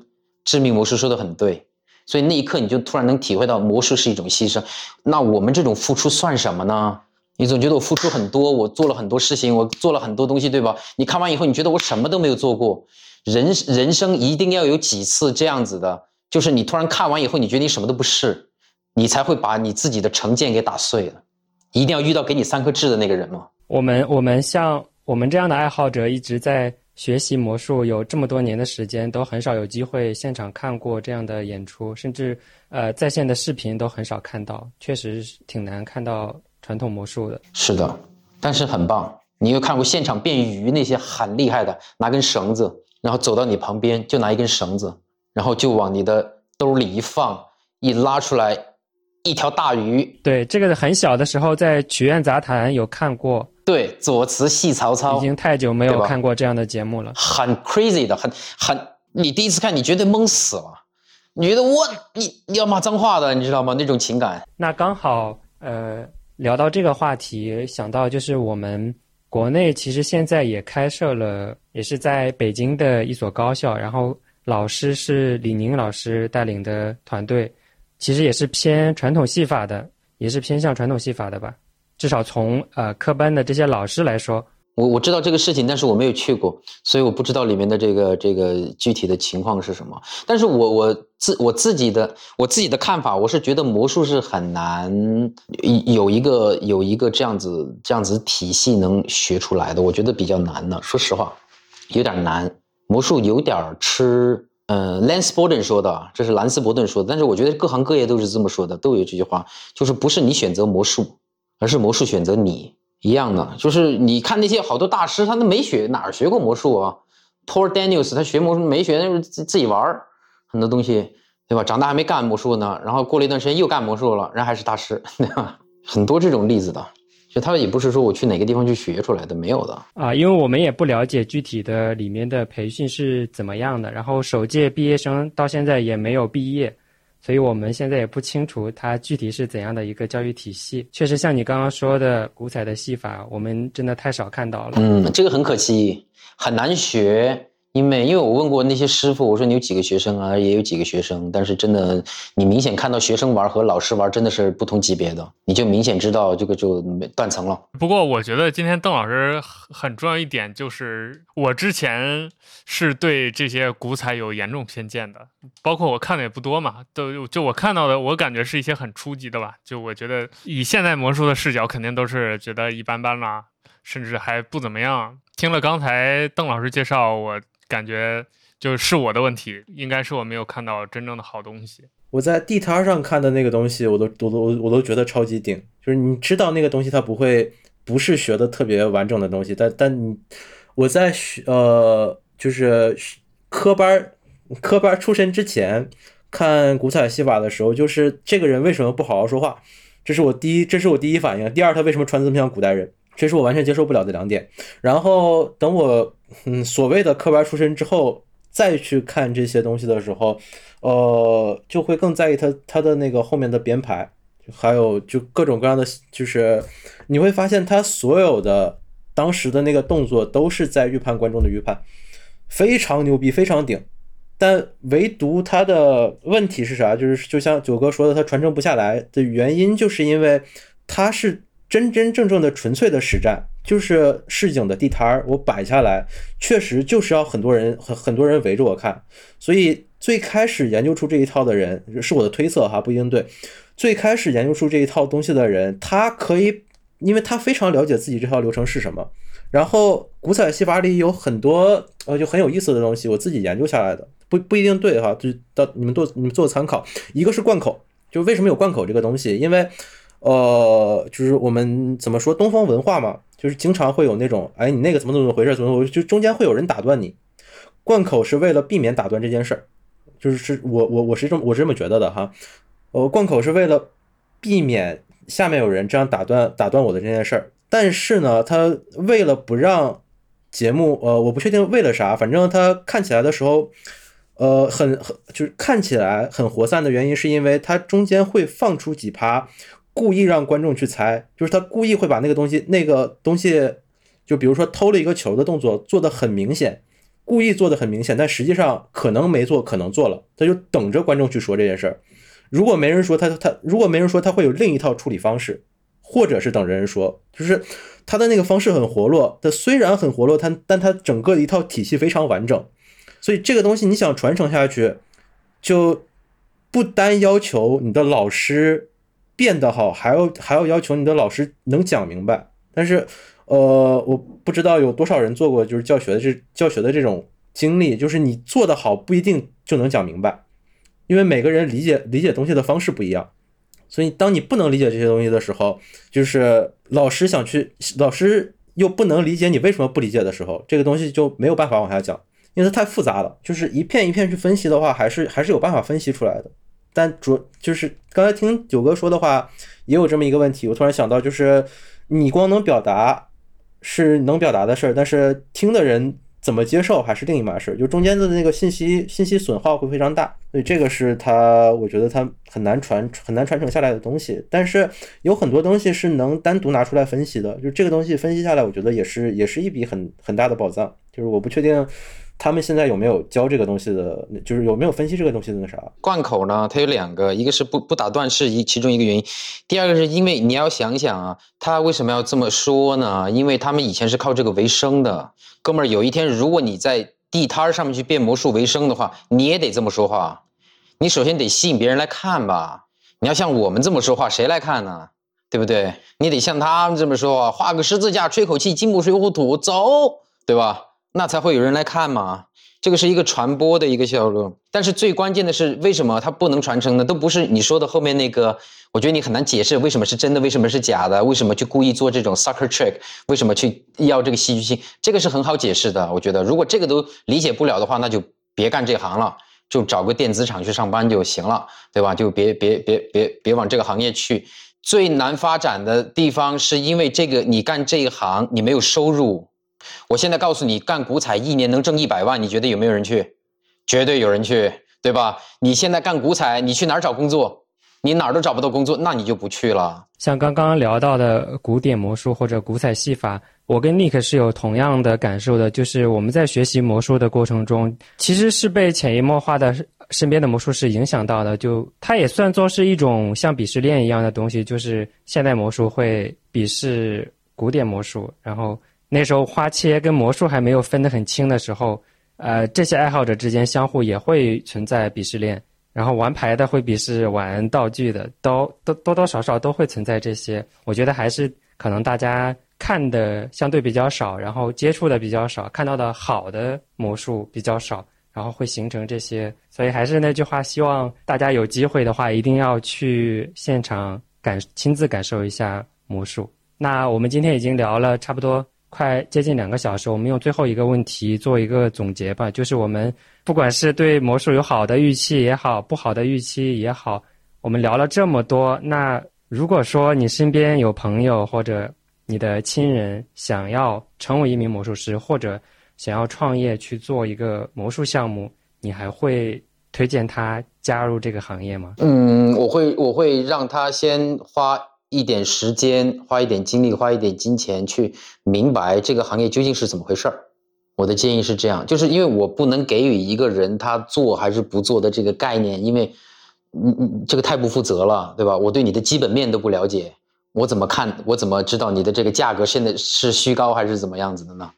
致命魔术说的很对。所以那一刻你就突然能体会到魔术是一种牺牲，那我们这种付出算什么呢？你总觉得我付出很多，我做了很多事情，我做了很多东西，对吧？你看完以后，你觉得我什么都没有做过。人人生一定要有几次这样子的，就是你突然看完以后，你觉得你什么都不是，你才会把你自己的成见给打碎了。一定要遇到给你三颗痣的那个人吗？我们我们像我们这样的爱好者一直在。学习魔术有这么多年的时间，都很少有机会现场看过这样的演出，甚至呃在线的视频都很少看到，确实挺难看到传统魔术的。是的，但是很棒。你有看过现场变鱼那些很厉害的，拿根绳子，然后走到你旁边，就拿一根绳子，然后就往你的兜里一放，一拉出来一条大鱼。对，这个很小的时候在曲苑杂谈有看过。对，左慈戏曹操，已经太久没有看过这样的节目了，很 crazy 的，很很，你第一次看，你绝对懵死了，你觉得我你你要骂脏话的，你知道吗？那种情感。那刚好，呃，聊到这个话题，想到就是我们国内其实现在也开设了，也是在北京的一所高校，然后老师是李宁老师带领的团队，其实也是偏传统戏法的，也是偏向传统戏法的吧。至少从呃科班的这些老师来说，我我知道这个事情，但是我没有去过，所以我不知道里面的这个这个具体的情况是什么。但是我我自我自己的我自己的看法，我是觉得魔术是很难有一个有一个这样子这样子体系能学出来的，我觉得比较难的。说实话，有点难。魔术有点吃，呃，Lance b o r d e n 说的，这是兰斯伯顿说的，但是我觉得各行各业都是这么说的，都有这句话，就是不是你选择魔术。而是魔术选择你一样的，就是你看那些好多大师，他都没学哪儿学过魔术啊。Paul Daniels 他学魔术没学，那是自自己玩儿很多东西，对吧？长大还没干魔术呢，然后过了一段时间又干魔术了，人还是大师，对吧？很多这种例子的，就他也不是说我去哪个地方去学出来的，没有的啊。因为我们也不了解具体的里面的培训是怎么样的，然后首届毕业生到现在也没有毕业。所以我们现在也不清楚它具体是怎样的一个教育体系。确实，像你刚刚说的古彩的戏法，我们真的太少看到了。嗯，这个很可惜，很难学。因为，因为我问过那些师傅，我说你有几个学生啊？也有几个学生，但是真的，你明显看到学生玩和老师玩真的是不同级别的，你就明显知道这个就断层了。不过，我觉得今天邓老师很重要一点就是，我之前是对这些古彩有严重偏见的，包括我看的也不多嘛，都就我看到的，我感觉是一些很初级的吧。就我觉得以现代魔术的视角，肯定都是觉得一般般啦，甚至还不怎么样。听了刚才邓老师介绍，我。感觉就是我的问题，应该是我没有看到真正的好东西。我在地摊上看的那个东西，我都我都我都觉得超级顶。就是你知道那个东西它不会不是学的特别完整的东西，但但你我在学呃就是科班科班出身之前看古彩戏法的时候，就是这个人为什么不好好说话？这是我第一这是我第一反应。第二，他为什么穿这么像古代人？这是我完全接受不了的两点。然后等我。嗯，所谓的科班出身之后再去看这些东西的时候，呃，就会更在意他他的那个后面的编排，还有就各种各样的，就是你会发现他所有的当时的那个动作都是在预判观众的预判，非常牛逼，非常顶。但唯独他的问题是啥？就是就像九哥说的，他传承不下来的原因，就是因为他是。真真正正的纯粹的实战，就是市井的地摊儿，我摆下来，确实就是要很多人很很多人围着我看。所以最开始研究出这一套的人，是我的推测哈，不一定对。最开始研究出这一套东西的人，他可以，因为他非常了解自己这套流程是什么。然后古彩戏法里有很多呃就很有意思的东西，我自己研究下来的，不不一定对哈，就到你们做你们做参考。一个是贯口，就为什么有贯口这个东西？因为呃，就是我们怎么说东方文化嘛，就是经常会有那种，哎，你那个怎么怎么回事？怎么回事？就中间会有人打断你。贯口是为了避免打断这件事儿，就是是我我我是这么我是这么觉得的哈。呃，贯口是为了避免下面有人这样打断打断我的这件事儿。但是呢，他为了不让节目，呃，我不确定为了啥，反正他看起来的时候，呃，很很就是看起来很活散的原因，是因为他中间会放出几趴，故意让观众去猜，就是他故意会把那个东西那个东西，就比如说偷了一个球的动作做的很明显，故意做的很明显，但实际上可能没做，可能做了，他就等着观众去说这件事儿。如果没人说他他如果没人说他会有另一套处理方式。或者是等人说，就是他的那个方式很活络，他虽然很活络，他但他整个一套体系非常完整，所以这个东西你想传承下去，就不单要求你的老师变得好，还要还要要求你的老师能讲明白。但是，呃，我不知道有多少人做过就是教学的这教学的这种经历，就是你做得好不一定就能讲明白，因为每个人理解理解东西的方式不一样。所以，当你不能理解这些东西的时候，就是老师想去，老师又不能理解你为什么不理解的时候，这个东西就没有办法往下讲，因为它太复杂了。就是一片一片去分析的话，还是还是有办法分析出来的。但主就是刚才听九哥说的话，也有这么一个问题。我突然想到，就是你光能表达是能表达的事儿，但是听的人。怎么接受还是另一码事儿，就中间的那个信息信息损耗会非常大，所以这个是他我觉得他很难传很难传承下来的东西。但是有很多东西是能单独拿出来分析的，就这个东西分析下来，我觉得也是也是一笔很很大的宝藏。就是我不确定。他们现在有没有教这个东西的？就是有没有分析这个东西的那啥？贯口呢？它有两个，一个是不不打断是一其中一个原因，第二个是因为你要想想啊，他为什么要这么说呢？因为他们以前是靠这个为生的，哥们儿，有一天如果你在地摊上面去变魔术为生的话，你也得这么说话。你首先得吸引别人来看吧。你要像我们这么说话，谁来看呢？对不对？你得像他们这么说，画个十字架，吹口气，金木水火土，走，对吧？那才会有人来看嘛，这个是一个传播的一个效果。但是最关键的是，为什么它不能传承呢？都不是你说的后面那个，我觉得你很难解释为什么是真的，为什么是假的，为什么去故意做这种 sucker trick，为什么去要这个戏剧性，这个是很好解释的。我觉得如果这个都理解不了的话，那就别干这行了，就找个电子厂去上班就行了，对吧？就别别别别别往这个行业去。最难发展的地方是因为这个，你干这一行你没有收入。我现在告诉你，干古彩一年能挣一百万，你觉得有没有人去？绝对有人去，对吧？你现在干古彩，你去哪儿找工作？你哪儿都找不到工作，那你就不去了。像刚刚聊到的古典魔术或者古彩戏法，我跟 Nick 是有同样的感受的，就是我们在学习魔术的过程中，其实是被潜移默化的身边的魔术师影响到的。就它也算作是一种像鄙视链一样的东西，就是现代魔术会鄙视古典魔术，然后。那时候花切跟魔术还没有分得很清的时候，呃，这些爱好者之间相互也会存在鄙视链，然后玩牌的会鄙视玩道具的，都都多多少少都会存在这些。我觉得还是可能大家看的相对比较少，然后接触的比较少，看到的好的魔术比较少，然后会形成这些。所以还是那句话，希望大家有机会的话，一定要去现场感亲自感受一下魔术。那我们今天已经聊了差不多。快接近两个小时，我们用最后一个问题做一个总结吧。就是我们不管是对魔术有好的预期也好，不好的预期也好，我们聊了这么多。那如果说你身边有朋友或者你的亲人想要成为一名魔术师，或者想要创业去做一个魔术项目，你还会推荐他加入这个行业吗？嗯，我会，我会让他先花。一点时间，花一点精力，花一点金钱去明白这个行业究竟是怎么回事儿。我的建议是这样，就是因为我不能给予一个人他做还是不做的这个概念，因为你你这个太不负责了，对吧？我对你的基本面都不了解，我怎么看？我怎么知道你的这个价格现在是虚高还是怎么样子的呢？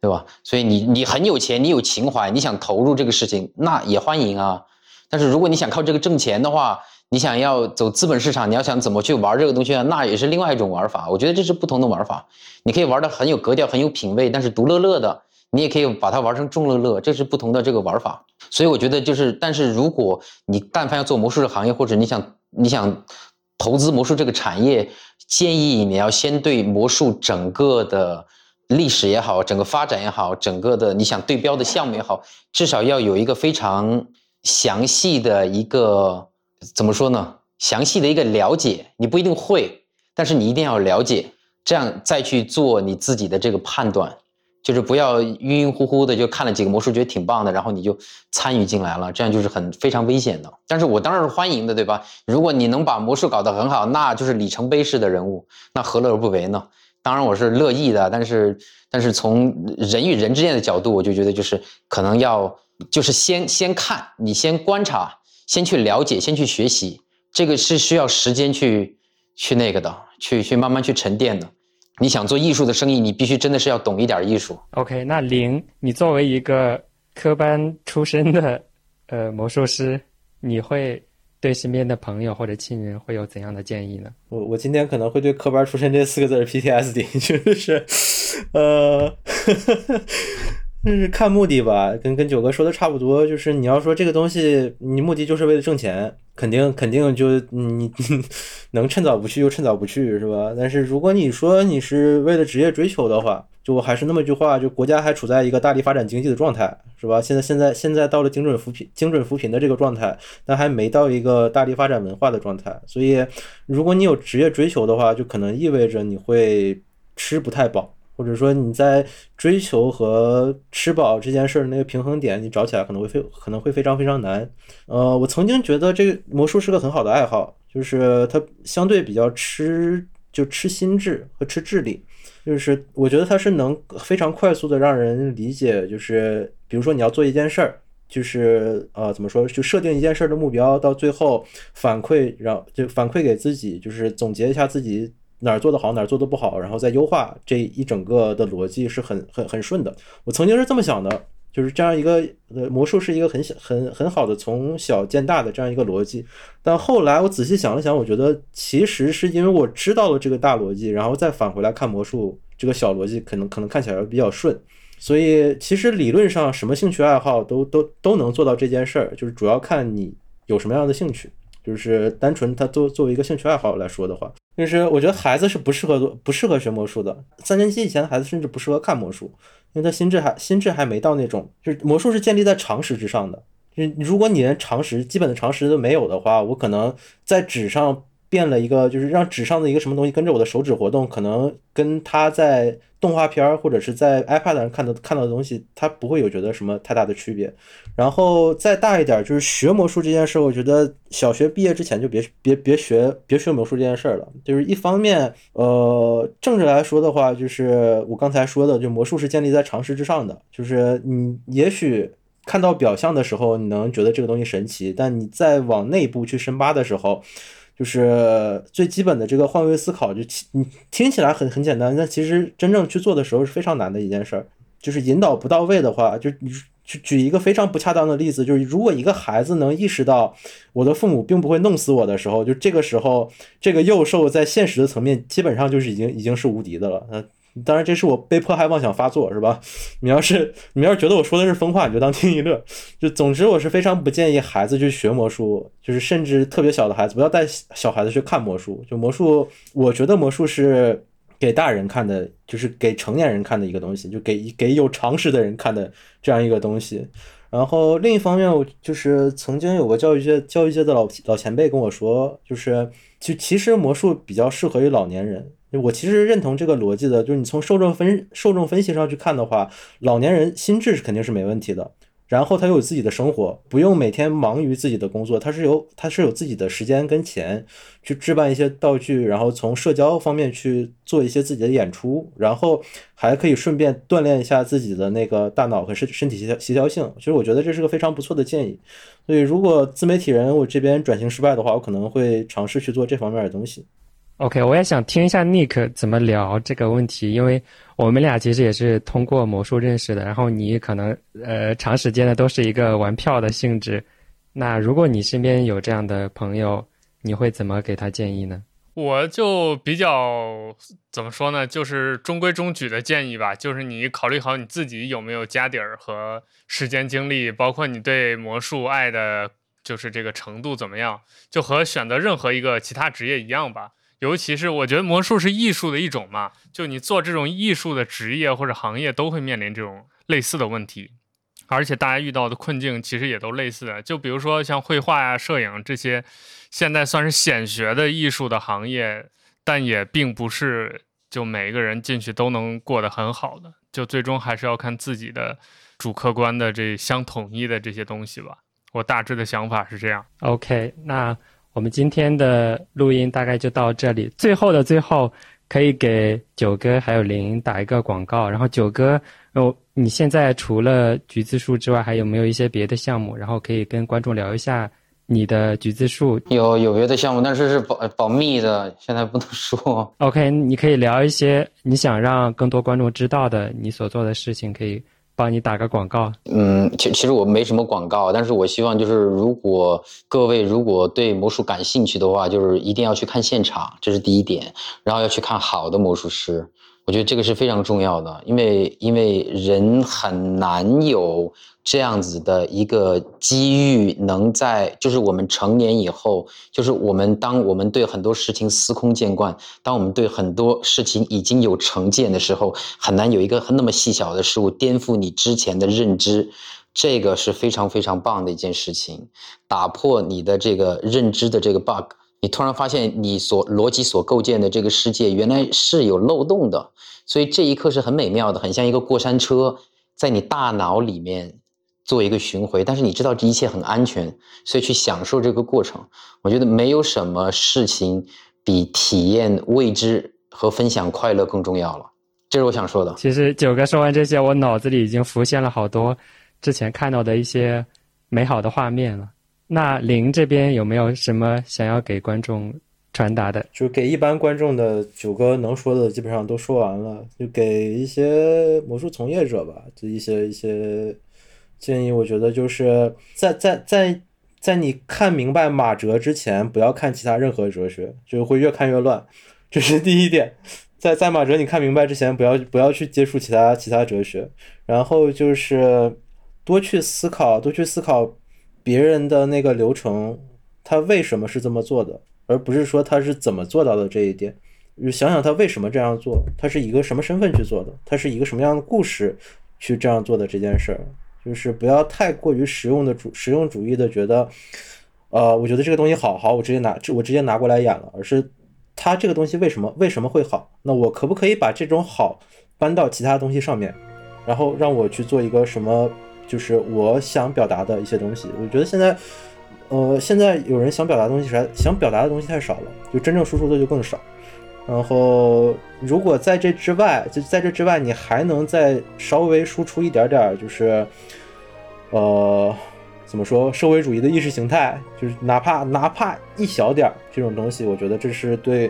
对吧？所以你你很有钱，你有情怀，你想投入这个事情，那也欢迎啊。但是如果你想靠这个挣钱的话，你想要走资本市场，你要想怎么去玩这个东西啊，那也是另外一种玩法。我觉得这是不同的玩法。你可以玩的很有格调，很有品味，但是独乐乐的，你也可以把它玩成众乐乐，这是不同的这个玩法。所以我觉得就是，但是如果你但凡要做魔术这个行业，或者你想你想投资魔术这个产业，建议你要先对魔术整个的历史也好，整个发展也好，整个的你想对标的项目也好，至少要有一个非常详细的一个。怎么说呢？详细的一个了解，你不一定会，但是你一定要了解，这样再去做你自己的这个判断，就是不要晕晕乎乎的就看了几个魔术觉得挺棒的，然后你就参与进来了，这样就是很非常危险的。但是我当然是欢迎的，对吧？如果你能把魔术搞得很好，那就是里程碑式的人物，那何乐而不为呢？当然我是乐意的，但是但是从人与人之间的角度，我就觉得就是可能要就是先先看，你先观察。先去了解，先去学习，这个是需要时间去去那个的，去去慢慢去沉淀的。你想做艺术的生意，你必须真的是要懂一点艺术。OK，那林，你作为一个科班出身的呃魔术师，你会对身边的朋友或者亲人会有怎样的建议呢？我我今天可能会对“科班出身”这四个字 PTSD，*laughs* 就是呃。*laughs* 就是看目的吧，跟跟九哥说的差不多，就是你要说这个东西，你目的就是为了挣钱，肯定肯定就你 *laughs* 能趁早不去就趁早不去，是吧？但是如果你说你是为了职业追求的话，就我还是那么句话，就国家还处在一个大力发展经济的状态，是吧？现在现在现在到了精准扶贫精准扶贫的这个状态，但还没到一个大力发展文化的状态，所以如果你有职业追求的话，就可能意味着你会吃不太饱。或者说你在追求和吃饱这件事儿那个平衡点，你找起来可能会非可能会非常非常难。呃，我曾经觉得这个魔术是个很好的爱好，就是它相对比较吃就吃心智和吃智力，就是我觉得它是能非常快速的让人理解，就是比如说你要做一件事儿，就是呃怎么说，就设定一件事儿的目标，到最后反馈让就反馈给自己，就是总结一下自己。哪儿做得好，哪儿做的不好，然后再优化这一整个的逻辑是很很很顺的。我曾经是这么想的，就是这样一个呃魔术是一个很小很很好的从小见大的这样一个逻辑。但后来我仔细想了想，我觉得其实是因为我知道了这个大逻辑，然后再返回来看魔术这个小逻辑，可能可能看起来比较顺。所以其实理论上什么兴趣爱好都都都能做到这件事儿，就是主要看你有什么样的兴趣。就是单纯他作作为一个兴趣爱好来说的话。就是我觉得孩子是不适合做不适合学魔术的。三年级以前的孩子甚至不适合看魔术，因为他心智还心智还没到那种，就是魔术是建立在常识之上的。就是如果你连常识基本的常识都没有的话，我可能在纸上。变了一个，就是让纸上的一个什么东西跟着我的手指活动，可能跟他在动画片或者是在 iPad 上看到看到的东西，他不会有觉得什么太大的区别。然后再大一点，就是学魔术这件事，我觉得小学毕业之前就别别别学别学魔术这件事了。就是一方面，呃，政治来说的话，就是我刚才说的，就魔术是建立在常识之上的，就是你也许看到表象的时候，你能觉得这个东西神奇，但你再往内部去深扒的时候。就是最基本的这个换位思考，就你听起来很很简单，但其实真正去做的时候是非常难的一件事儿。就是引导不到位的话，就你举举一个非常不恰当的例子，就是如果一个孩子能意识到我的父母并不会弄死我的时候，就这个时候，这个幼兽在现实的层面基本上就是已经已经是无敌的了。当然，这是我被迫害妄想发作，是吧？*laughs* 你要是你要是觉得我说的是疯话，你就当听一乐。就总之，我是非常不建议孩子去学魔术，就是甚至特别小的孩子不要带小孩子去看魔术。就魔术，我觉得魔术是给大人看的，就是给成年人看的一个东西，就给给有常识的人看的这样一个东西。然后另一方面，我就是曾经有个教育界教育界的老老前辈跟我说，就是就其实魔术比较适合于老年人。我其实认同这个逻辑的，就是你从受众分受众分析上去看的话，老年人心智是肯定是没问题的。然后他有自己的生活，不用每天忙于自己的工作，他是有他是有自己的时间跟钱去置办一些道具，然后从社交方面去做一些自己的演出，然后还可以顺便锻炼一下自己的那个大脑和身身体协调协调性。其实我觉得这是个非常不错的建议。所以如果自媒体人我这边转型失败的话，我可能会尝试去做这方面的东西。OK，我也想听一下 Nick 怎么聊这个问题，因为我们俩其实也是通过魔术认识的。然后你可能呃长时间的都是一个玩票的性质。那如果你身边有这样的朋友，你会怎么给他建议呢？我就比较怎么说呢，就是中规中矩的建议吧，就是你考虑好你自己有没有家底儿和时间精力，包括你对魔术爱的，就是这个程度怎么样，就和选择任何一个其他职业一样吧。尤其是我觉得魔术是艺术的一种嘛，就你做这种艺术的职业或者行业，都会面临这种类似的问题。而且大家遇到的困境其实也都类似的，就比如说像绘画呀、摄影这些，现在算是显学的艺术的行业，但也并不是就每一个人进去都能过得很好的，就最终还是要看自己的主客观的这相统一的这些东西吧。我大致的想法是这样。OK，那我们今天的录音大概就到这里。最后的最后，可以给九哥还有林打一个广告，然后九哥。哦，你现在除了橘子树之外，还有没有一些别的项目？然后可以跟观众聊一下你的橘子树。有有别的项目，但是是保保密的，现在不能说。OK，你可以聊一些你想让更多观众知道的你所做的事情，可以帮你打个广告。嗯，其其实我没什么广告，但是我希望就是如果各位如果对魔术感兴趣的话，就是一定要去看现场，这是第一点，然后要去看好的魔术师。我觉得这个是非常重要的，因为因为人很难有这样子的一个机遇，能在就是我们成年以后，就是我们当我们对很多事情司空见惯，当我们对很多事情已经有成见的时候，很难有一个那么细小的事物颠覆你之前的认知，这个是非常非常棒的一件事情，打破你的这个认知的这个 bug。你突然发现，你所逻辑所构建的这个世界原来是有漏洞的，所以这一刻是很美妙的，很像一个过山车在你大脑里面做一个巡回。但是你知道这一切很安全，所以去享受这个过程。我觉得没有什么事情比体验未知和分享快乐更重要了。这是我想说的。其实九哥说完这些，我脑子里已经浮现了好多之前看到的一些美好的画面了。那林这边有没有什么想要给观众传达的？就给一般观众的九哥能说的基本上都说完了，就给一些魔术从业者吧，就一些一些建议。我觉得就是在在在在你看明白马哲之前，不要看其他任何哲学，就会越看越乱。这是第一点。在在马哲你看明白之前，不要不要去接触其他其他哲学。然后就是多去思考，多去思考。别人的那个流程，他为什么是这么做的，而不是说他是怎么做到的这一点。就想想他为什么这样做，他是一个什么身份去做的，他是一个什么样的故事去这样做的这件事儿，就是不要太过于实用的主实用主义的觉得，呃，我觉得这个东西好好，我直接拿这我直接拿过来演了，而是他这个东西为什么为什么会好？那我可不可以把这种好搬到其他东西上面，然后让我去做一个什么？就是我想表达的一些东西，我觉得现在，呃，现在有人想表达东西想表达的东西太少了，就真正输出的就更少。然后，如果在这之外，就在这之外，你还能再稍微输出一点点，就是，呃，怎么说，社会主义的意识形态，就是哪怕哪怕一小点这种东西，我觉得这是对，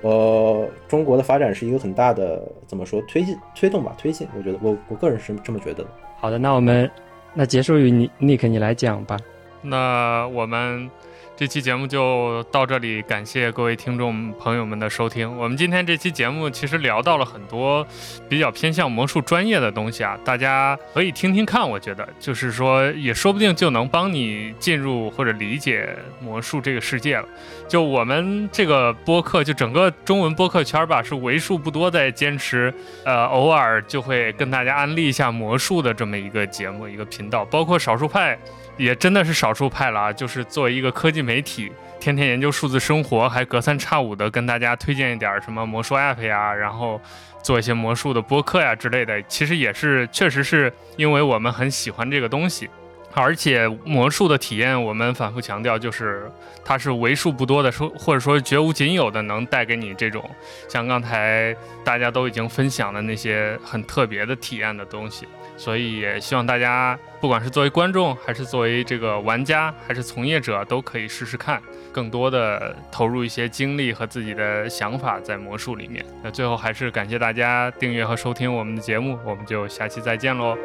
呃，中国的发展是一个很大的怎么说推进推动吧，推进。我觉得我我个人是这么觉得的。好的，那我们那结束于你，Nick，你来讲吧。那我们。这期节目就到这里，感谢各位听众朋友们的收听。我们今天这期节目其实聊到了很多比较偏向魔术专业的东西啊，大家可以听听看。我觉得就是说，也说不定就能帮你进入或者理解魔术这个世界了。就我们这个播客，就整个中文播客圈吧，是为数不多在坚持，呃，偶尔就会跟大家安利一下魔术的这么一个节目、一个频道，包括少数派。也真的是少数派了啊！就是作为一个科技媒体，天天研究数字生活，还隔三差五的跟大家推荐一点什么魔术 app 呀，然后做一些魔术的播客呀之类的。其实也是，确实是因为我们很喜欢这个东西，而且魔术的体验，我们反复强调，就是它是为数不多的，说或者说绝无仅有的，能带给你这种像刚才大家都已经分享的那些很特别的体验的东西。所以也希望大家，不管是作为观众，还是作为这个玩家，还是从业者，都可以试试看，更多的投入一些精力和自己的想法在魔术里面。那最后还是感谢大家订阅和收听我们的节目，我们就下期再见喽。